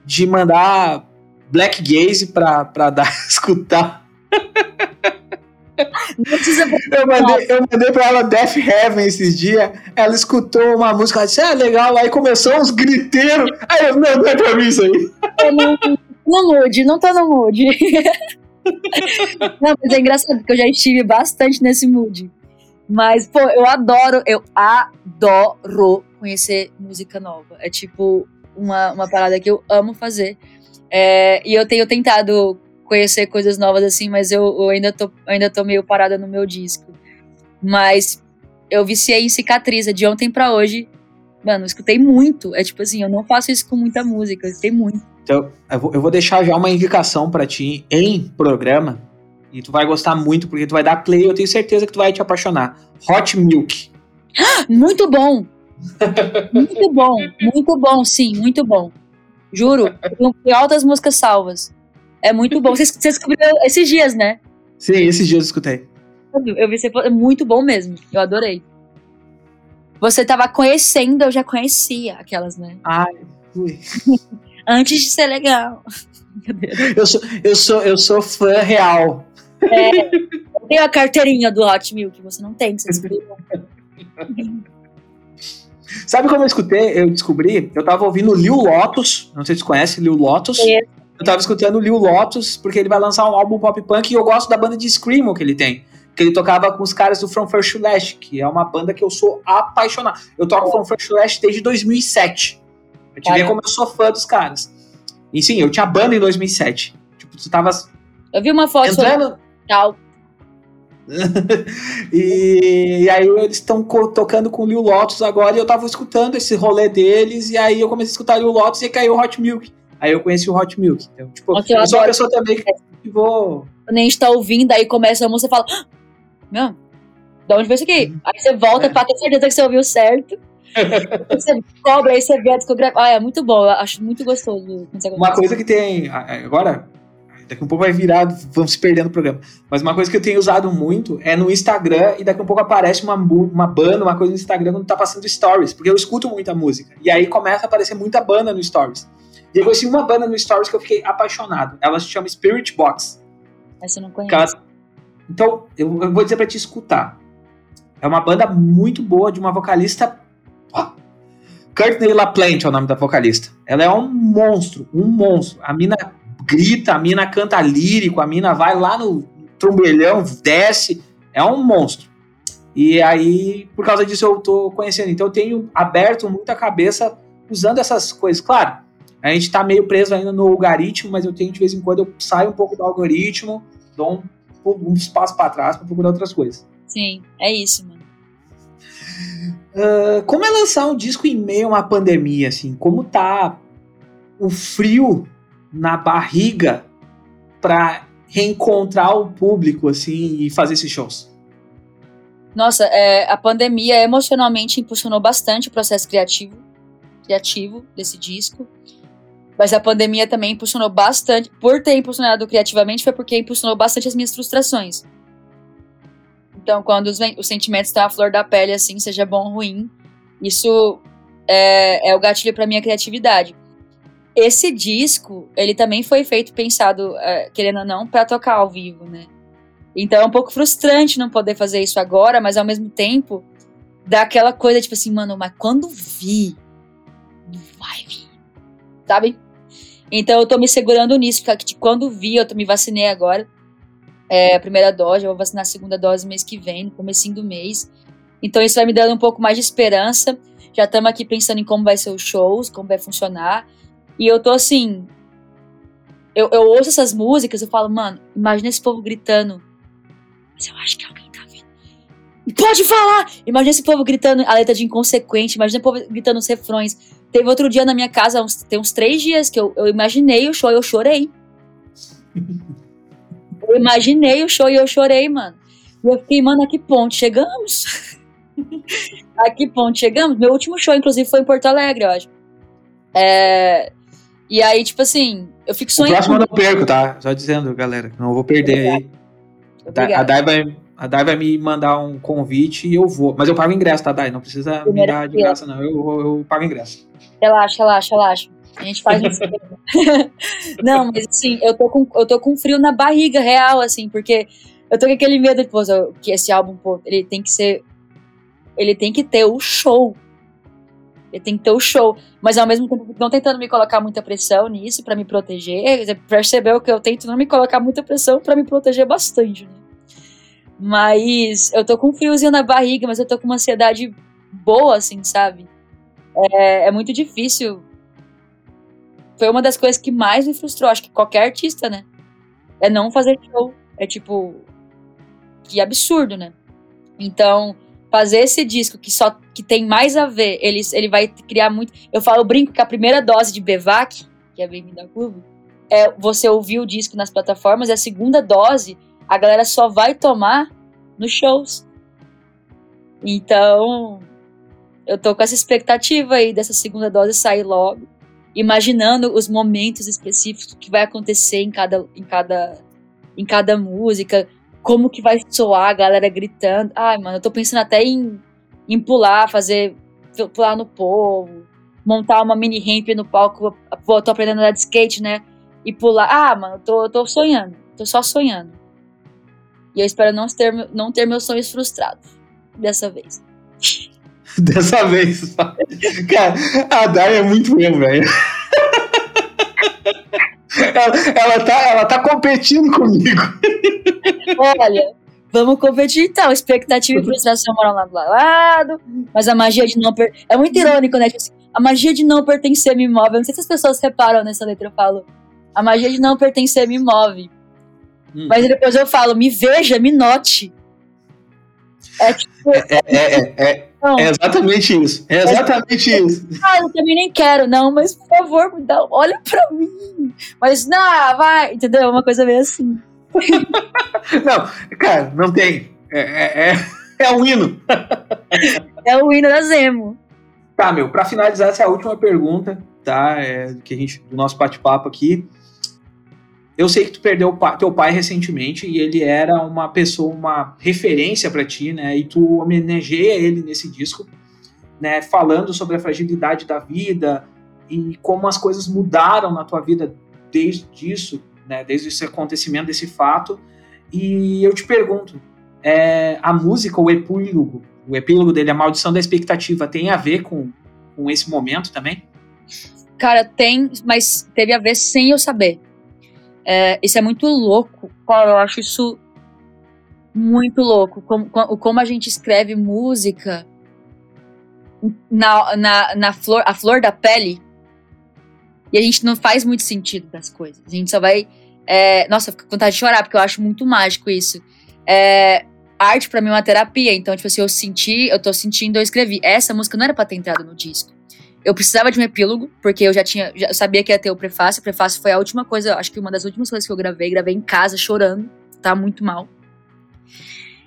Speaker 1: de mandar Black Gaze pra, pra dar [laughs] escutar. Não precisa eu mandei, eu mandei pra ela Death Heaven esses dias. Ela escutou uma música, ela disse, é legal. Aí começou uns griteiros. Aí eu, não, não é pra mim isso aí.
Speaker 2: não, no mood, não tá no mood. Não, mas é engraçado, porque eu já estive bastante nesse mood. Mas, pô, eu adoro, eu adoro conhecer música nova. É tipo uma, uma parada que eu amo fazer. É, e eu tenho tentado conhecer coisas novas assim, mas eu, eu, ainda, tô, ainda tô meio parada no meu disco. Mas eu viciei em cicatriz, de ontem para hoje. Mano, escutei muito. É tipo assim, eu não faço isso com muita música, eu escutei muito.
Speaker 1: Então, eu vou, eu vou deixar já uma indicação para ti em programa. E tu vai gostar muito, porque tu vai dar play, eu tenho certeza que tu vai te apaixonar. Hot Milk. [gasps]
Speaker 2: Muito bom! Muito bom, muito bom, sim, muito bom. Juro, tem altas músicas salvas. É muito bom. Você, descobriu esses dias, né?
Speaker 1: Sim, esses dias eu escutei.
Speaker 2: Eu vi você é muito bom mesmo. Eu adorei. Você tava conhecendo, eu já conhecia aquelas, né?
Speaker 1: Ai, ui. [laughs]
Speaker 2: antes de ser legal.
Speaker 1: Eu sou, eu sou, eu sou fã real.
Speaker 2: É, eu tenho a carteirinha do Hot Milk, você não tem, você [laughs]
Speaker 1: Sabe como eu escutei? Eu descobri, eu tava ouvindo Lil Lotus, não sei se você conhece Lil Lotus.
Speaker 2: É.
Speaker 1: Eu tava escutando Lil Lotus, porque ele vai lançar um álbum pop punk e eu gosto da banda de Screamo que ele tem. Que ele tocava com os caras do From First to Last, que é uma banda que eu sou apaixonado. Eu toco From First to Last desde 2007. Eu te ver como eu sou fã dos caras. E sim, eu tinha banda em 2007. Tipo, tu tava.
Speaker 2: Eu vi uma foto
Speaker 1: entrando.
Speaker 2: Tchau. [laughs]
Speaker 1: e, e, aí eles estão tocando com o Lil Lotus agora e eu tava escutando esse rolê deles e aí eu comecei a escutar Lil Lotus e caiu o Hot Milk. Aí eu conheci o Hot Milk. Então, tipo,
Speaker 2: Nossa, eu
Speaker 1: eu sou uma pessoa também que vou.
Speaker 2: Quando a gente tá ouvindo, aí começa a música e fala, "Ah, meu, de onde veio isso aqui? Aí você volta
Speaker 1: É.
Speaker 2: pra ter certeza que você ouviu certo. [laughs] Você cobra, aí você vê a discografia. Ah, é muito bom, eu acho muito gostoso.
Speaker 1: Uma coisa que tem. Agora, daqui um pouco vai virar, vamos se perdendo no programa. Mas uma coisa que eu tenho usado muito é no Instagram e daqui um pouco aparece uma, uma banda, uma coisa no Instagram quando tá passando stories. Porque eu escuto muita música. E aí começa a aparecer muita banda no stories. E eu conheci uma banda no stories que eu fiquei apaixonado. Ela se chama Spirit Box.
Speaker 2: Essa eu não conheço.
Speaker 1: ela- Então, eu, eu vou dizer pra te escutar. É uma banda muito boa de uma vocalista. Courtney LaPlante é o nome da vocalista. Ela é um monstro, um monstro. A mina grita, a mina canta lírico, a mina vai lá no trombelhão, desce. É um monstro. E aí, por causa disso, eu tô conhecendo. Então, eu tenho aberto muita cabeça usando essas coisas. Claro, a gente tá meio preso ainda no algoritmo, mas eu tenho de vez em quando eu saio um pouco do algoritmo, dou um, um espaço para trás para procurar outras coisas.
Speaker 2: Sim, é isso, mano.
Speaker 1: Ah, como é lançar um disco em meio a uma pandemia, assim? Como tá o frio na barriga para reencontrar o público, assim, e fazer esses shows?
Speaker 2: Nossa, é, a pandemia emocionalmente impulsionou bastante o processo criativo, criativo desse disco. Mas a pandemia também impulsionou bastante. Por ter impulsionado criativamente, foi porque impulsionou bastante as minhas frustrações. Então, quando os, os sentimentos estão à flor da pele, assim, seja bom ou ruim, isso é, é o gatilho para minha criatividade. Esse disco, ele também foi feito, pensado, é, querendo ou não, para tocar ao vivo, né? Então é um pouco frustrante não poder fazer isso agora, mas ao mesmo tempo dá aquela coisa tipo assim, mano, mas quando vi, vai vir, sabe? Então eu tô me segurando nisso, porque quando vi, eu me vacinei agora, é, a primeira dose, eu vou vacinar a segunda dose mês que vem, no comecinho do mês. Então isso vai me dando um pouco mais de esperança. Já estamos aqui pensando em como vai ser os shows, como vai funcionar. E eu tô assim, eu, eu ouço essas músicas, eu falo, mano, imagina esse povo gritando mas eu acho que alguém tá vendo. Pode falar! Imagina esse povo gritando a letra de inconsequente, imagina o povo gritando os refrões. Teve outro dia na minha casa, uns, tem uns três dias, que eu, eu imaginei o show e eu chorei. eu imaginei o show e eu chorei, mano. E eu fiquei, mano, a que ponto chegamos? [laughs] a que ponto chegamos? Meu último show, inclusive, foi em Porto Alegre, eu acho. É... E aí, tipo assim, eu fico
Speaker 1: O
Speaker 2: sonhando.
Speaker 1: próximo eu não perco, tá? Só dizendo, galera, não vou perder aí. A. Dai vai, a Dai vai me mandar um convite e eu vou. Mas eu pago ingresso, tá, Dai? Não precisa me
Speaker 2: Primeira
Speaker 1: dar de graça, não. Eu, eu, eu pago ingresso.
Speaker 2: Relaxa, relaxa, relaxa. A gente faz esquema. [laughs] Não, mas assim, eu tô, com, eu tô com frio na barriga real, assim, porque eu tô com aquele medo, pô, que esse álbum, pô, ele tem que ser. Ele tem que ter o show. Tem que ter o show. Mas ao mesmo tempo, não tentando me colocar muita pressão nisso pra me proteger. Percebeu que eu tento não me colocar muita pressão pra me proteger bastante, né? Mas eu tô com um friozinho na barriga, mas eu tô com uma ansiedade boa, assim, sabe? É, é muito difícil. Foi uma das coisas que mais me frustrou, acho que qualquer artista, né? É não fazer show. É tipo. Que absurdo, né? Então, fazer esse disco que só que tem mais a ver, ele, ele vai criar muito. Eu falo, eu brinco que a primeira dose de Bevac, que é Bem-vindo ao Clube, é você ouvir o disco nas plataformas, e a segunda dose a galera só vai tomar nos shows. Então, eu tô com essa expectativa aí dessa segunda dose sair logo, imaginando os momentos específicos que vai acontecer em cada, em cada, em cada música, como que vai soar a galera gritando. Ai, mano, eu tô pensando até em, em pular, fazer pular no povo, montar uma mini ramp no palco, pô, tô aprendendo a andar de skate, né? E pular. Ah, mano, tô, tô sonhando. Tô só sonhando. E eu espero não ter, não ter meus sonhos frustrados. Dessa vez. [laughs]
Speaker 1: Dessa vez. Cara, a Dai é muito eu, velho. Ela, ela, tá, ela tá competindo comigo.
Speaker 2: Olha, vamos competir então. Expectativa e frustração moram lado a lado, mas a magia de não. Per... É muito irônico, né? Tipo assim, a magia de não pertencer me move. Eu não sei se as pessoas reparam nessa letra, eu falo. A magia de não pertencer me move. Hum. Mas depois eu falo, me veja, me note.
Speaker 1: É tipo. É, é, é, é, é exatamente isso. É exatamente é, isso. [laughs]
Speaker 2: Ah, eu também nem quero, não, mas por favor, me dá, olha pra mim. Mas, não, vai, entendeu? Uma coisa meio assim. [laughs]
Speaker 1: não, cara, não tem. É, é, é, [laughs] é um hino.
Speaker 2: é o hino da Zemo.
Speaker 1: Tá, meu, pra finalizar, essa é a última pergunta, tá? É, que a gente, do nosso bate-papo aqui. Eu sei que tu perdeu teu pai recentemente e ele era uma pessoa, uma referência para ti, né? E tu homenageia ele nesse disco, né? Falando sobre a fragilidade da vida e como as coisas mudaram na tua vida desde isso, né? Desde esse acontecimento, desse fato. E eu te pergunto, é, a música, o epílogo, o epílogo dele, a maldição da expectativa, tem a ver com, com esse momento também?
Speaker 2: Cara, tem, mas teve a ver sem eu saber. É, isso é muito louco. Eu acho isso muito louco. Como, como a gente escreve música na, na, na flor, a flor da pele. E a gente não faz muito sentido das coisas. A gente só vai. É, nossa, fico com vontade de chorar, porque eu acho muito mágico isso. É, arte para mim é uma terapia. Então, tipo assim, eu senti, eu tô sentindo, eu escrevi. Essa música não era pra ter entrado no disco. Eu precisava de um epílogo, porque eu já tinha. Já sabia que ia ter o prefácio. O prefácio foi a última coisa, acho que uma das últimas coisas que eu gravei. Gravei em casa, chorando. Tá muito mal.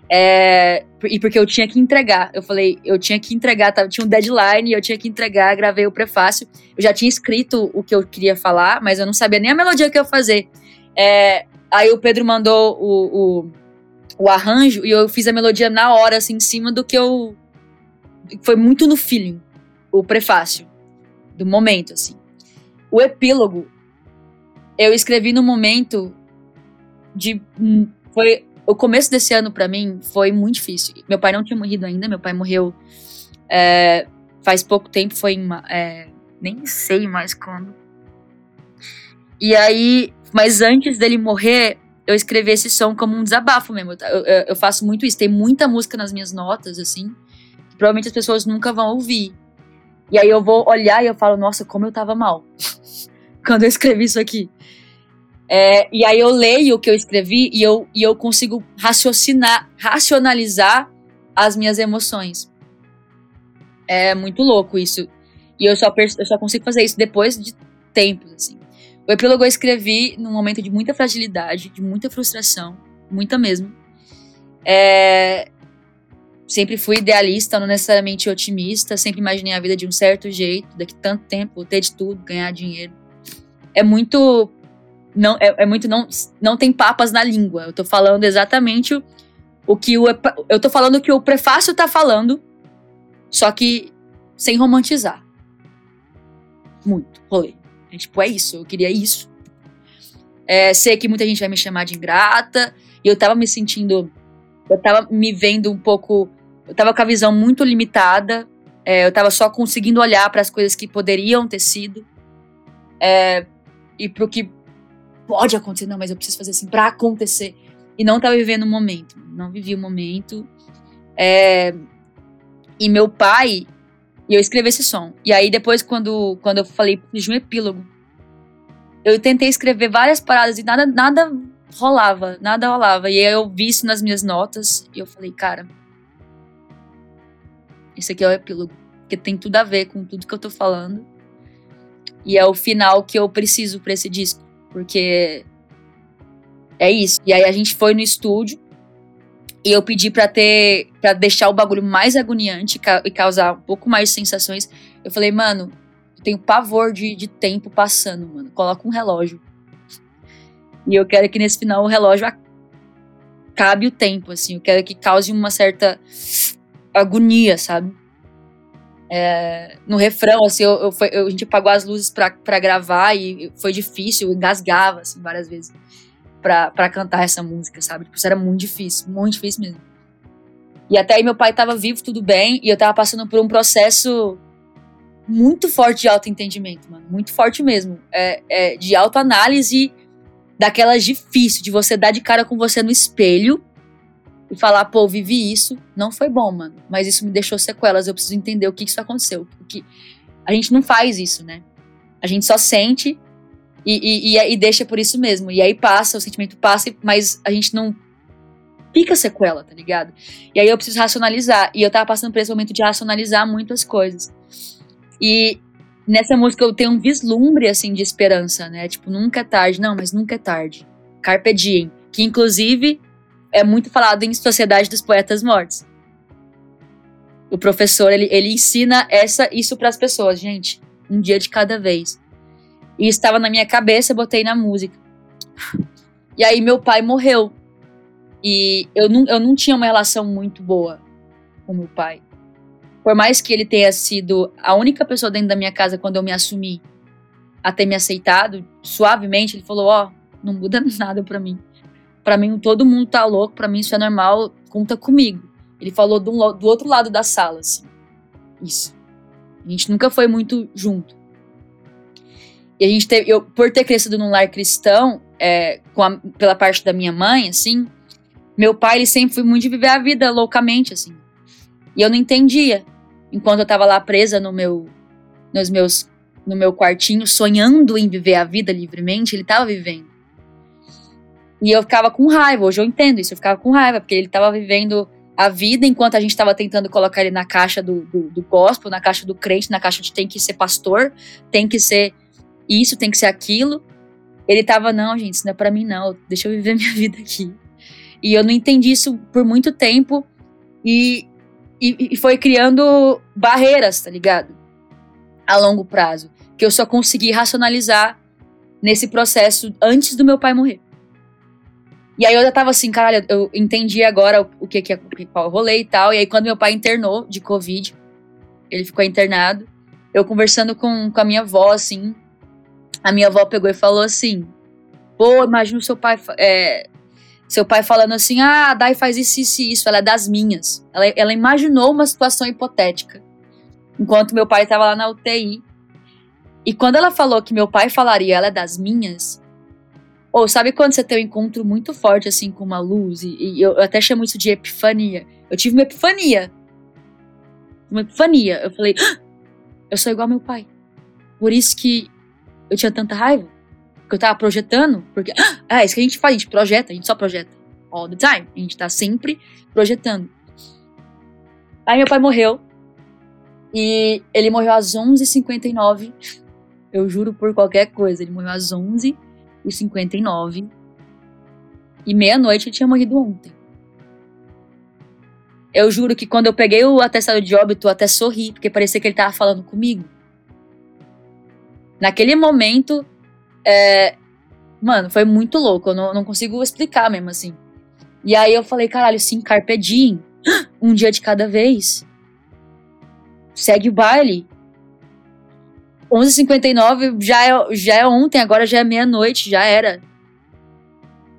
Speaker 2: É, e porque eu tinha que entregar. Eu falei, eu tinha que entregar, tá, tinha um deadline, eu tinha que entregar, gravei o prefácio. Eu já tinha escrito o que eu queria falar, mas eu não sabia nem a melodia que eu ia fazer. É, aí o Pedro mandou o, o, o, arranjo e eu fiz a melodia na hora, assim, em cima do que eu. Foi muito no feeling, o prefácio do momento, assim. O epílogo eu escrevi no momento de foi o começo desse ano para mim foi muito difícil. Meu pai não tinha morrido ainda, meu pai morreu é, faz pouco tempo, foi em, é, nem sei mais quando. E aí, mas antes dele morrer, eu escrevi esse som como um desabafo mesmo. Eu, eu, eu faço muito isso. Tem muita música nas minhas notas, assim, que provavelmente as pessoas nunca vão ouvir. E aí eu vou olhar e eu falo, nossa, como eu tava mal [laughs] quando eu escrevi isso aqui. É, e aí eu leio o que eu escrevi e eu, e eu consigo raciocinar, racionalizar as minhas emoções. É muito louco isso. E eu só, eu só consigo fazer isso depois de tempos, assim. O epílogo eu escrevi num momento de muita fragilidade, de muita frustração, muita mesmo. É, sempre fui idealista, não necessariamente otimista, sempre imaginei a vida de um certo jeito, daqui tanto tempo, ter de tudo, ganhar dinheiro. É muito não é, é, muito não não tem papas na língua. Eu tô falando exatamente o, o que o eu tô falando o que o prefácio tá falando, só que sem romantizar. Muito, rolê. É, tipo, é isso, eu queria isso. É, sei que muita gente vai me chamar de ingrata, e eu tava me sentindo eu tava me vendo um pouco eu tava com a visão muito limitada, é, eu tava só conseguindo olhar para as coisas que poderiam ter sido é, e pro que pode acontecer, não, mas eu preciso fazer assim para acontecer. E não tava vivendo o momento, não vivi o momento. É, e meu pai, e eu escrevi esse som. E aí depois, quando, quando eu falei de um epílogo, eu tentei escrever várias paradas e nada, nada rolava, nada rolava. E aí eu vi isso nas minhas notas e eu falei, cara, esse aqui é o epílogo. Porque tem tudo a ver com tudo que eu tô falando. E é o final que eu preciso pra esse disco. Porque é isso. E aí a gente foi no estúdio e eu pedi para ter para deixar o bagulho mais agoniante e causar um pouco mais de sensações. Eu falei, mano, eu tenho pavor de, de tempo passando, mano. Coloca um relógio. E eu quero que nesse final o relógio acabe o tempo, assim. Eu quero que cause uma certa agonia, sabe? É, no refrão, assim, eu, eu, foi, eu, a gente apagou as luzes pra, gravar e foi difícil, engasgava, assim, várias vezes pra, pra cantar essa música, sabe? Tipo, isso era muito difícil, muito difícil mesmo. E até aí meu pai tava vivo, tudo bem, e eu tava passando por um processo muito forte de autoentendimento, mano. Muito forte mesmo. É, é, de autoanálise daquelas difícil, de você dar de cara com você no espelho e falar, pô, vivi isso, não foi bom, mano. Mas isso me deixou sequelas, eu preciso entender o que, que isso aconteceu. Que a gente não faz isso, né? A gente só sente e, e, e, e deixa por isso mesmo. E aí passa, o sentimento passa, mas a gente não fica sequela, tá ligado? E aí eu preciso racionalizar. E eu tava passando por esse momento de racionalizar muitas coisas. E nessa música eu tenho um vislumbre, assim, de esperança, né? Tipo, nunca é tarde. Não, mas nunca é tarde. Carpe diem. Que, inclusive, é muito falado em Sociedade dos Poetas Mortos. O professor, ele, ele ensina essa, isso para as pessoas. Gente, um dia de cada vez. E estava na minha cabeça, botei na música. [laughs] E aí meu pai morreu. E eu não, eu não tinha uma relação muito boa com meu pai. Por mais que ele tenha sido a única pessoa dentro da minha casa quando eu me assumi a ter me aceitado, suavemente, ele falou: Ó, oh, não muda [laughs] nada pra mim. Pra mim, todo mundo tá louco, pra mim isso é normal, conta comigo. Ele falou do, do outro lado da sala, assim. Isso. A gente nunca foi muito junto. E a gente teve, eu, por ter crescido num lar cristão, é, a, pela parte da minha mãe, assim, meu pai, ele sempre foi muito de viver a vida loucamente, assim. E eu não entendia. Enquanto eu tava lá presa no meu, nos meus, no meu quartinho, sonhando em viver a vida livremente, ele tava vivendo. E eu ficava com raiva. Hoje eu entendo isso. Eu ficava com raiva, porque ele tava vivendo a vida enquanto a gente estava tentando colocar ele na caixa do, do, do gospel, na caixa do crente, na caixa de tem que ser pastor, tem que ser isso, tem que ser aquilo. Ele tava, não, gente, isso não é pra mim, não. Deixa eu viver [laughs] minha vida aqui. E eu não entendi isso por muito tempo e, e, e foi criando barreiras, tá ligado? A longo prazo. Que eu só consegui racionalizar nesse processo antes do meu pai morrer. E aí eu já tava assim, caralho, eu entendi agora o, que, que é qual o rolê e tal. E aí quando meu pai internou de Covid, ele ficou internado, eu conversando com, com a minha avó, assim, a minha avó pegou e falou assim: pô, imagina o seu pai é, seu pai falando assim: ah, a Dai faz isso, isso isso, ela é das minhas. Ela, ela imaginou uma situação hipotética. Enquanto meu pai estava lá na UTI. E quando ela falou que meu pai falaria, ela é das minhas. Ou sabe quando você tem um encontro muito forte assim com uma luz? E, e eu, até chamo isso de epifania. Eu tive uma epifania. Uma epifania. Eu falei: ah, eu sou igual ao meu pai. Por isso que eu tinha tanta raiva que eu tava projetando, porque ah, é isso que a gente faz, a gente projeta, a gente só projeta. All the time. A gente tá sempre projetando. Aí meu pai morreu. E ele morreu às 11h59. Eu juro por qualquer coisa. Ele morreu às 11h59. E meia-noite ele tinha morrido ontem. Eu juro que quando eu peguei o atestado de óbito, eu até sorri, porque parecia que ele tava falando comigo. Naquele momento, é, mano, foi muito louco. Eu não, não consigo explicar mesmo assim. E aí eu falei, caralho, sim, carpe diem. [gasps] Um dia de cada vez. Segue o baile. 11h59 já é, já é ontem, agora já é meia-noite, já era.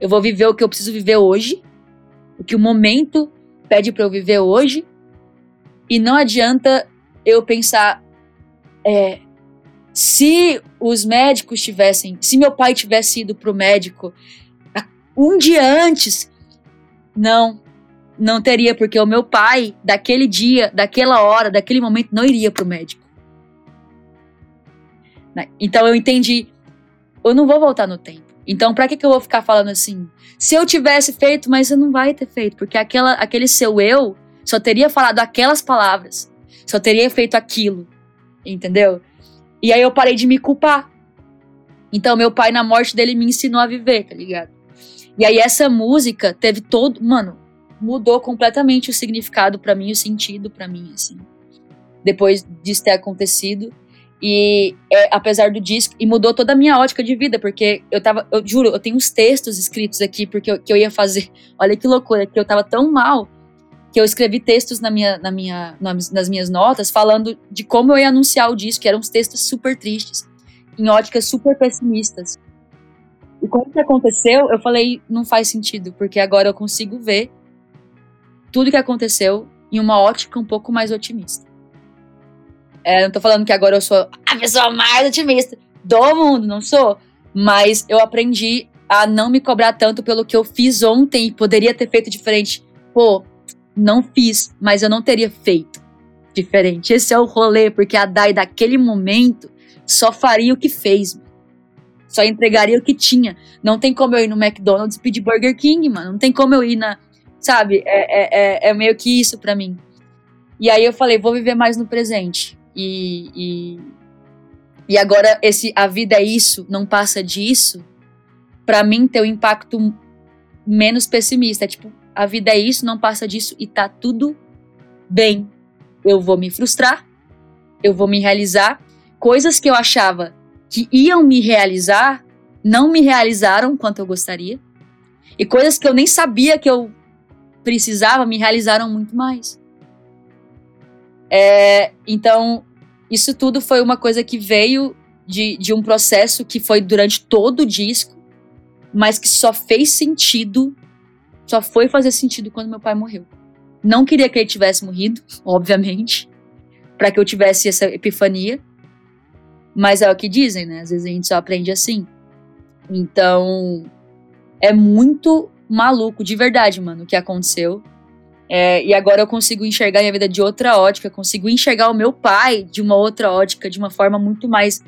Speaker 2: Eu vou viver o que eu preciso viver hoje. O que o momento pede para eu viver hoje. E não adianta eu pensar, é, se os médicos tivessem, se meu pai tivesse ido pro médico um dia antes, não, não teria, porque o meu pai, daquele dia, daquela hora, daquele momento, não iria pro médico. Né? Então eu entendi, eu não vou voltar no tempo. Então, para que, que eu vou ficar falando assim? Se eu tivesse feito, mas você não vai ter feito, porque aquela, aquele seu eu só teria falado aquelas palavras, só teria feito aquilo, entendeu? E aí eu parei de me culpar. Então meu pai na morte dele me ensinou a viver, tá ligado? E aí essa música teve todo, mano, mudou completamente o significado para mim, o sentido para mim assim. Depois disso ter acontecido e é, apesar do disco e mudou toda a minha ótica de vida, porque eu tava, eu juro, eu tenho uns textos escritos aqui porque eu, que eu ia fazer. [laughs] Olha que loucura, que eu tava tão mal que eu escrevi textos na minha, na minha, nas minhas notas falando de como eu ia anunciar o disco, que eram uns textos super tristes, em óticas super pessimistas. E quando que aconteceu, eu falei, não faz sentido, porque agora eu consigo ver tudo que aconteceu em uma ótica um pouco mais otimista. É, não tô falando que agora eu sou a pessoa mais otimista do mundo, não sou. Mas eu aprendi a não me cobrar tanto pelo que eu fiz ontem e poderia ter feito diferente. Pô, não fiz, mas eu não teria feito diferente. Esse é o rolê, porque a Dai daquele momento só faria o que fez. Só entregaria o que tinha. Não tem como eu ir no McDonald's e pedir Burger King, mano. Não tem como eu ir na. Sabe? É, é, é, é meio que isso para mim. E aí eu falei, vou viver mais no presente. E, e, e agora esse a vida é isso, não passa disso. Para mim ter um impacto menos pessimista. É tipo, a vida é isso, não passa disso e tá tudo bem. Eu vou me frustrar, eu vou me realizar. Coisas que eu achava que iam me realizar, não me realizaram quanto eu gostaria. E coisas que eu nem sabia que eu precisava, me realizaram muito mais. É, então, isso tudo foi uma coisa que veio de, de um processo que foi durante todo o disco, mas que só fez sentido, só foi fazer sentido quando meu pai morreu. Não queria que ele tivesse morrido, obviamente, para que eu tivesse essa epifania, mas é o que dizem, né? Às vezes a gente só aprende assim. Então, é muito maluco, de verdade, mano, o que aconteceu. É, e agora eu consigo enxergar minha vida de outra ótica, consigo enxergar o meu pai de uma outra ótica, de uma forma muito mais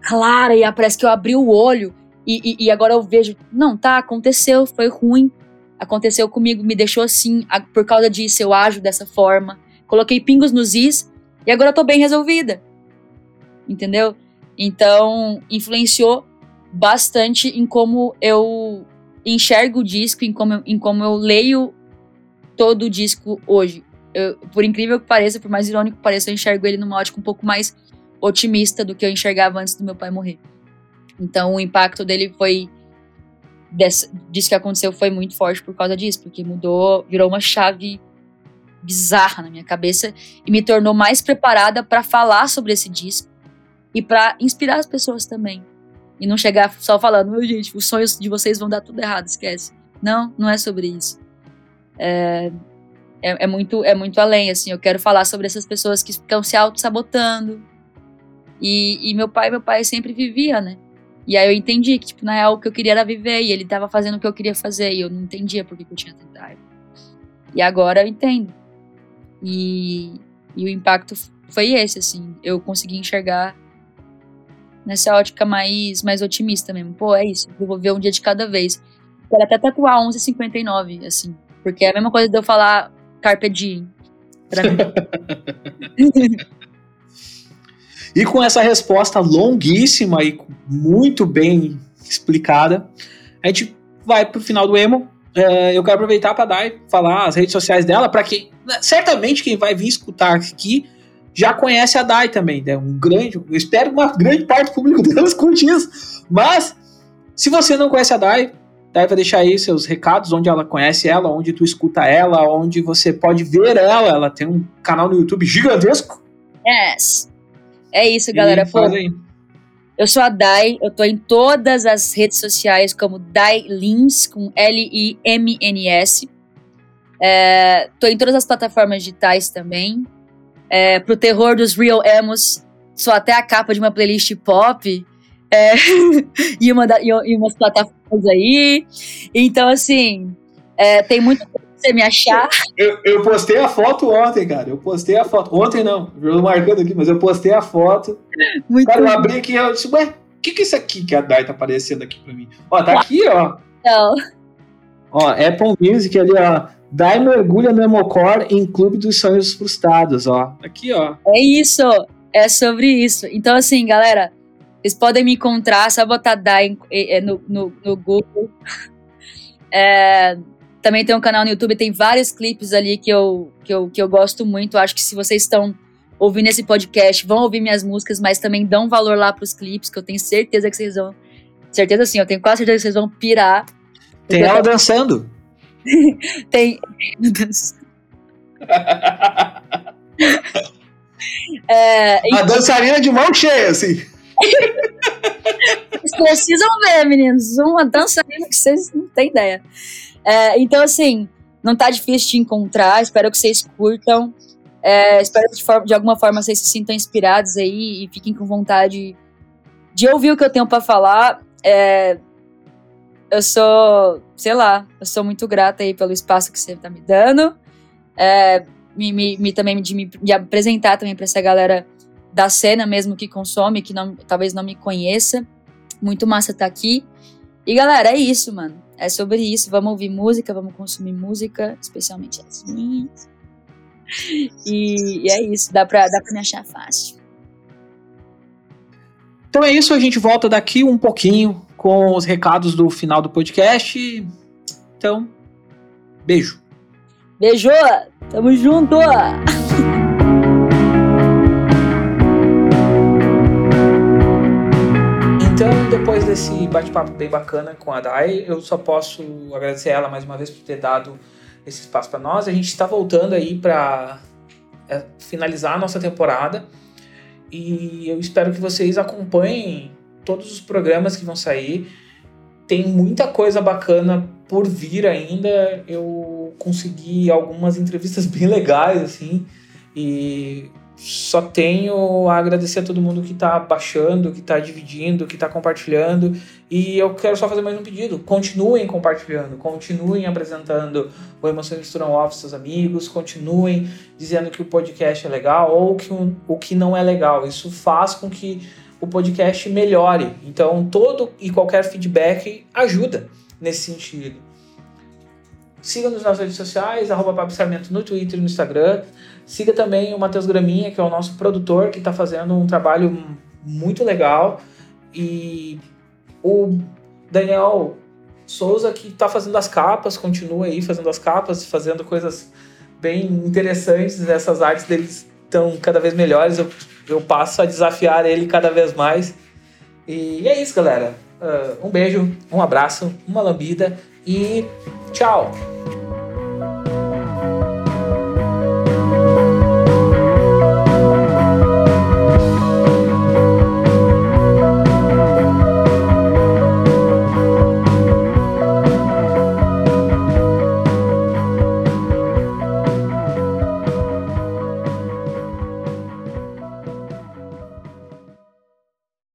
Speaker 2: clara. E parece que eu abri o olho e, e, e agora eu vejo: não, tá, aconteceu, foi ruim, aconteceu comigo, me deixou assim, por causa disso eu ajo dessa forma. Coloquei pingos nos is e agora eu tô bem resolvida entendeu? Então, influenciou bastante em como eu enxergo o disco, em como em como eu leio todo o disco hoje. Eu, por incrível que pareça, por mais irônico que pareça, eu enxergo ele numa ótica um pouco mais otimista do que eu enxergava antes do meu pai morrer. Então, o impacto dele foi dessa, disso que aconteceu foi muito forte por causa disso, porque mudou, virou uma chave bizarra na minha cabeça e me tornou mais preparada para falar sobre esse disco e para inspirar as pessoas também. E não chegar só falando, meu gente, os sonhos de vocês vão dar tudo errado, esquece. Não, não é sobre isso. É, é, é, muito, é muito além, assim. Eu quero falar sobre essas pessoas que estão se auto-sabotando. E, e meu pai, meu pai sempre vivia, né? E aí eu entendi que, tipo, na real, o que eu queria era viver. E ele tava fazendo o que eu queria fazer. E eu não entendia por que, eu tinha raiva. E agora eu entendo. E, e o impacto foi esse, assim. Eu consegui enxergar nessa ótica mais, mais otimista mesmo. Pô, é isso, eu vou ver um dia de cada vez. Quero até tatuar 11,59, assim, porque é a mesma coisa de eu falar Carpe Diem, [laughs]
Speaker 1: e com essa resposta longuíssima e muito bem explicada, a gente vai pro final do emo. É, eu quero aproveitar para dar falar as redes sociais dela para quem certamente quem vai vir escutar aqui já conhece a Dai também, né? Um grande, eu espero que uma grande parte do público [laughs] dela escute isso. Mas, se você não conhece a Dai, Dai vai deixar aí seus recados, onde ela conhece ela, onde tu escuta ela, onde você pode ver ela. Ela tem um canal no YouTube gigantesco.
Speaker 2: Yes. É isso, galera. Pô, eu sou a Dai, eu tô em todas as redes sociais como Dai Lins, com L-I-M-N-S. É, tô em todas as plataformas digitais também é, pro terror dos real emos, sou até a capa de uma playlist pop. É, [laughs] e, uma da, e, umas plataformas aí. Então, assim, é, tem muito pra você me achar.
Speaker 1: Eu, eu, postei a foto ontem, cara. Eu postei a foto. Ontem não, eu marcando aqui, mas eu postei a foto. Muito cara, eu abri aqui e eu disse, ué, o que, que é isso aqui que a Dai tá aparecendo aqui pra mim? Ó, tá aqui, ó. Não. Ó, Apple Music ali, ó. Dai mergulha no Emocore em Clube dos Sonhos Frustrados, ó. Aqui, ó.
Speaker 2: É isso, é sobre isso. Então, assim, galera, vocês podem me encontrar, só botar Dai no, no, no Google. [laughs] É, também tem um canal no YouTube, tem vários clipes ali que eu, que eu, que eu gosto muito. Acho que se vocês estão ouvindo esse podcast, vão ouvir minhas músicas, mas também dão valor lá pros clipes, que eu tenho certeza que vocês vão. Certeza sim, eu tenho quase certeza que vocês vão pirar.
Speaker 1: Tem ela dançando. [laughs]
Speaker 2: tem. [laughs]
Speaker 4: É, então... A dançarina de mão cheia, assim.
Speaker 2: Vocês precisam ver, meninos. Uma dançarina que vocês não têm ideia. É, então, assim, não tá difícil de encontrar. Espero que vocês curtam. É, espero que de, forma, de, alguma forma vocês se sintam inspirados aí e fiquem com vontade de ouvir o que eu tenho para falar. É, eu sou, sei lá, eu sou muito grata aí pelo espaço que você tá me dando. É, me, me, me, também de me de apresentar também para essa galera da cena mesmo que consome, que não, talvez não me conheça. Muito massa estar tá aqui. E galera, é isso, mano. É sobre isso. Vamos ouvir música, vamos consumir música, especialmente as minhas. E, e, é isso, dá pra, dá pra me achar fácil.
Speaker 4: Então é isso, a gente volta daqui um pouquinho com os recados do final do podcast. Então, beijo.
Speaker 2: Beijo, tamo junto!
Speaker 1: Depois desse bate-papo bem bacana com a Dai, eu só posso agradecer ela mais uma vez por ter dado esse espaço para nós. A gente está voltando aí para é, finalizar a nossa temporada e eu espero que vocês acompanhem todos os programas que vão sair. Tem muita coisa bacana por vir ainda. Eu consegui algumas entrevistas [laughs] bem legais assim e só tenho a agradecer a todo mundo que está baixando, que está dividindo, que está compartilhando. E eu quero só fazer mais um pedido. Continuem compartilhando, continuem apresentando o Emoções Misturam Off seus amigos, continuem dizendo que o podcast é legal ou que o, o que não é legal. Isso faz com que o podcast melhore. Então, todo e qualquer feedback ajuda nesse sentido. Siga-nos nas redes sociais, arroba no Twitter e no Instagram. Siga também o Matheus Graminha, que é o nosso produtor, que está fazendo um trabalho muito legal. E o Daniel Souza, que está fazendo as capas, continua aí fazendo as capas, fazendo coisas bem interessantes. Essas artes deles estão cada vez melhores. Eu, eu passo a desafiar ele cada vez mais. E é isso, galera. Uh, um beijo, um abraço, uma lambida e tchau!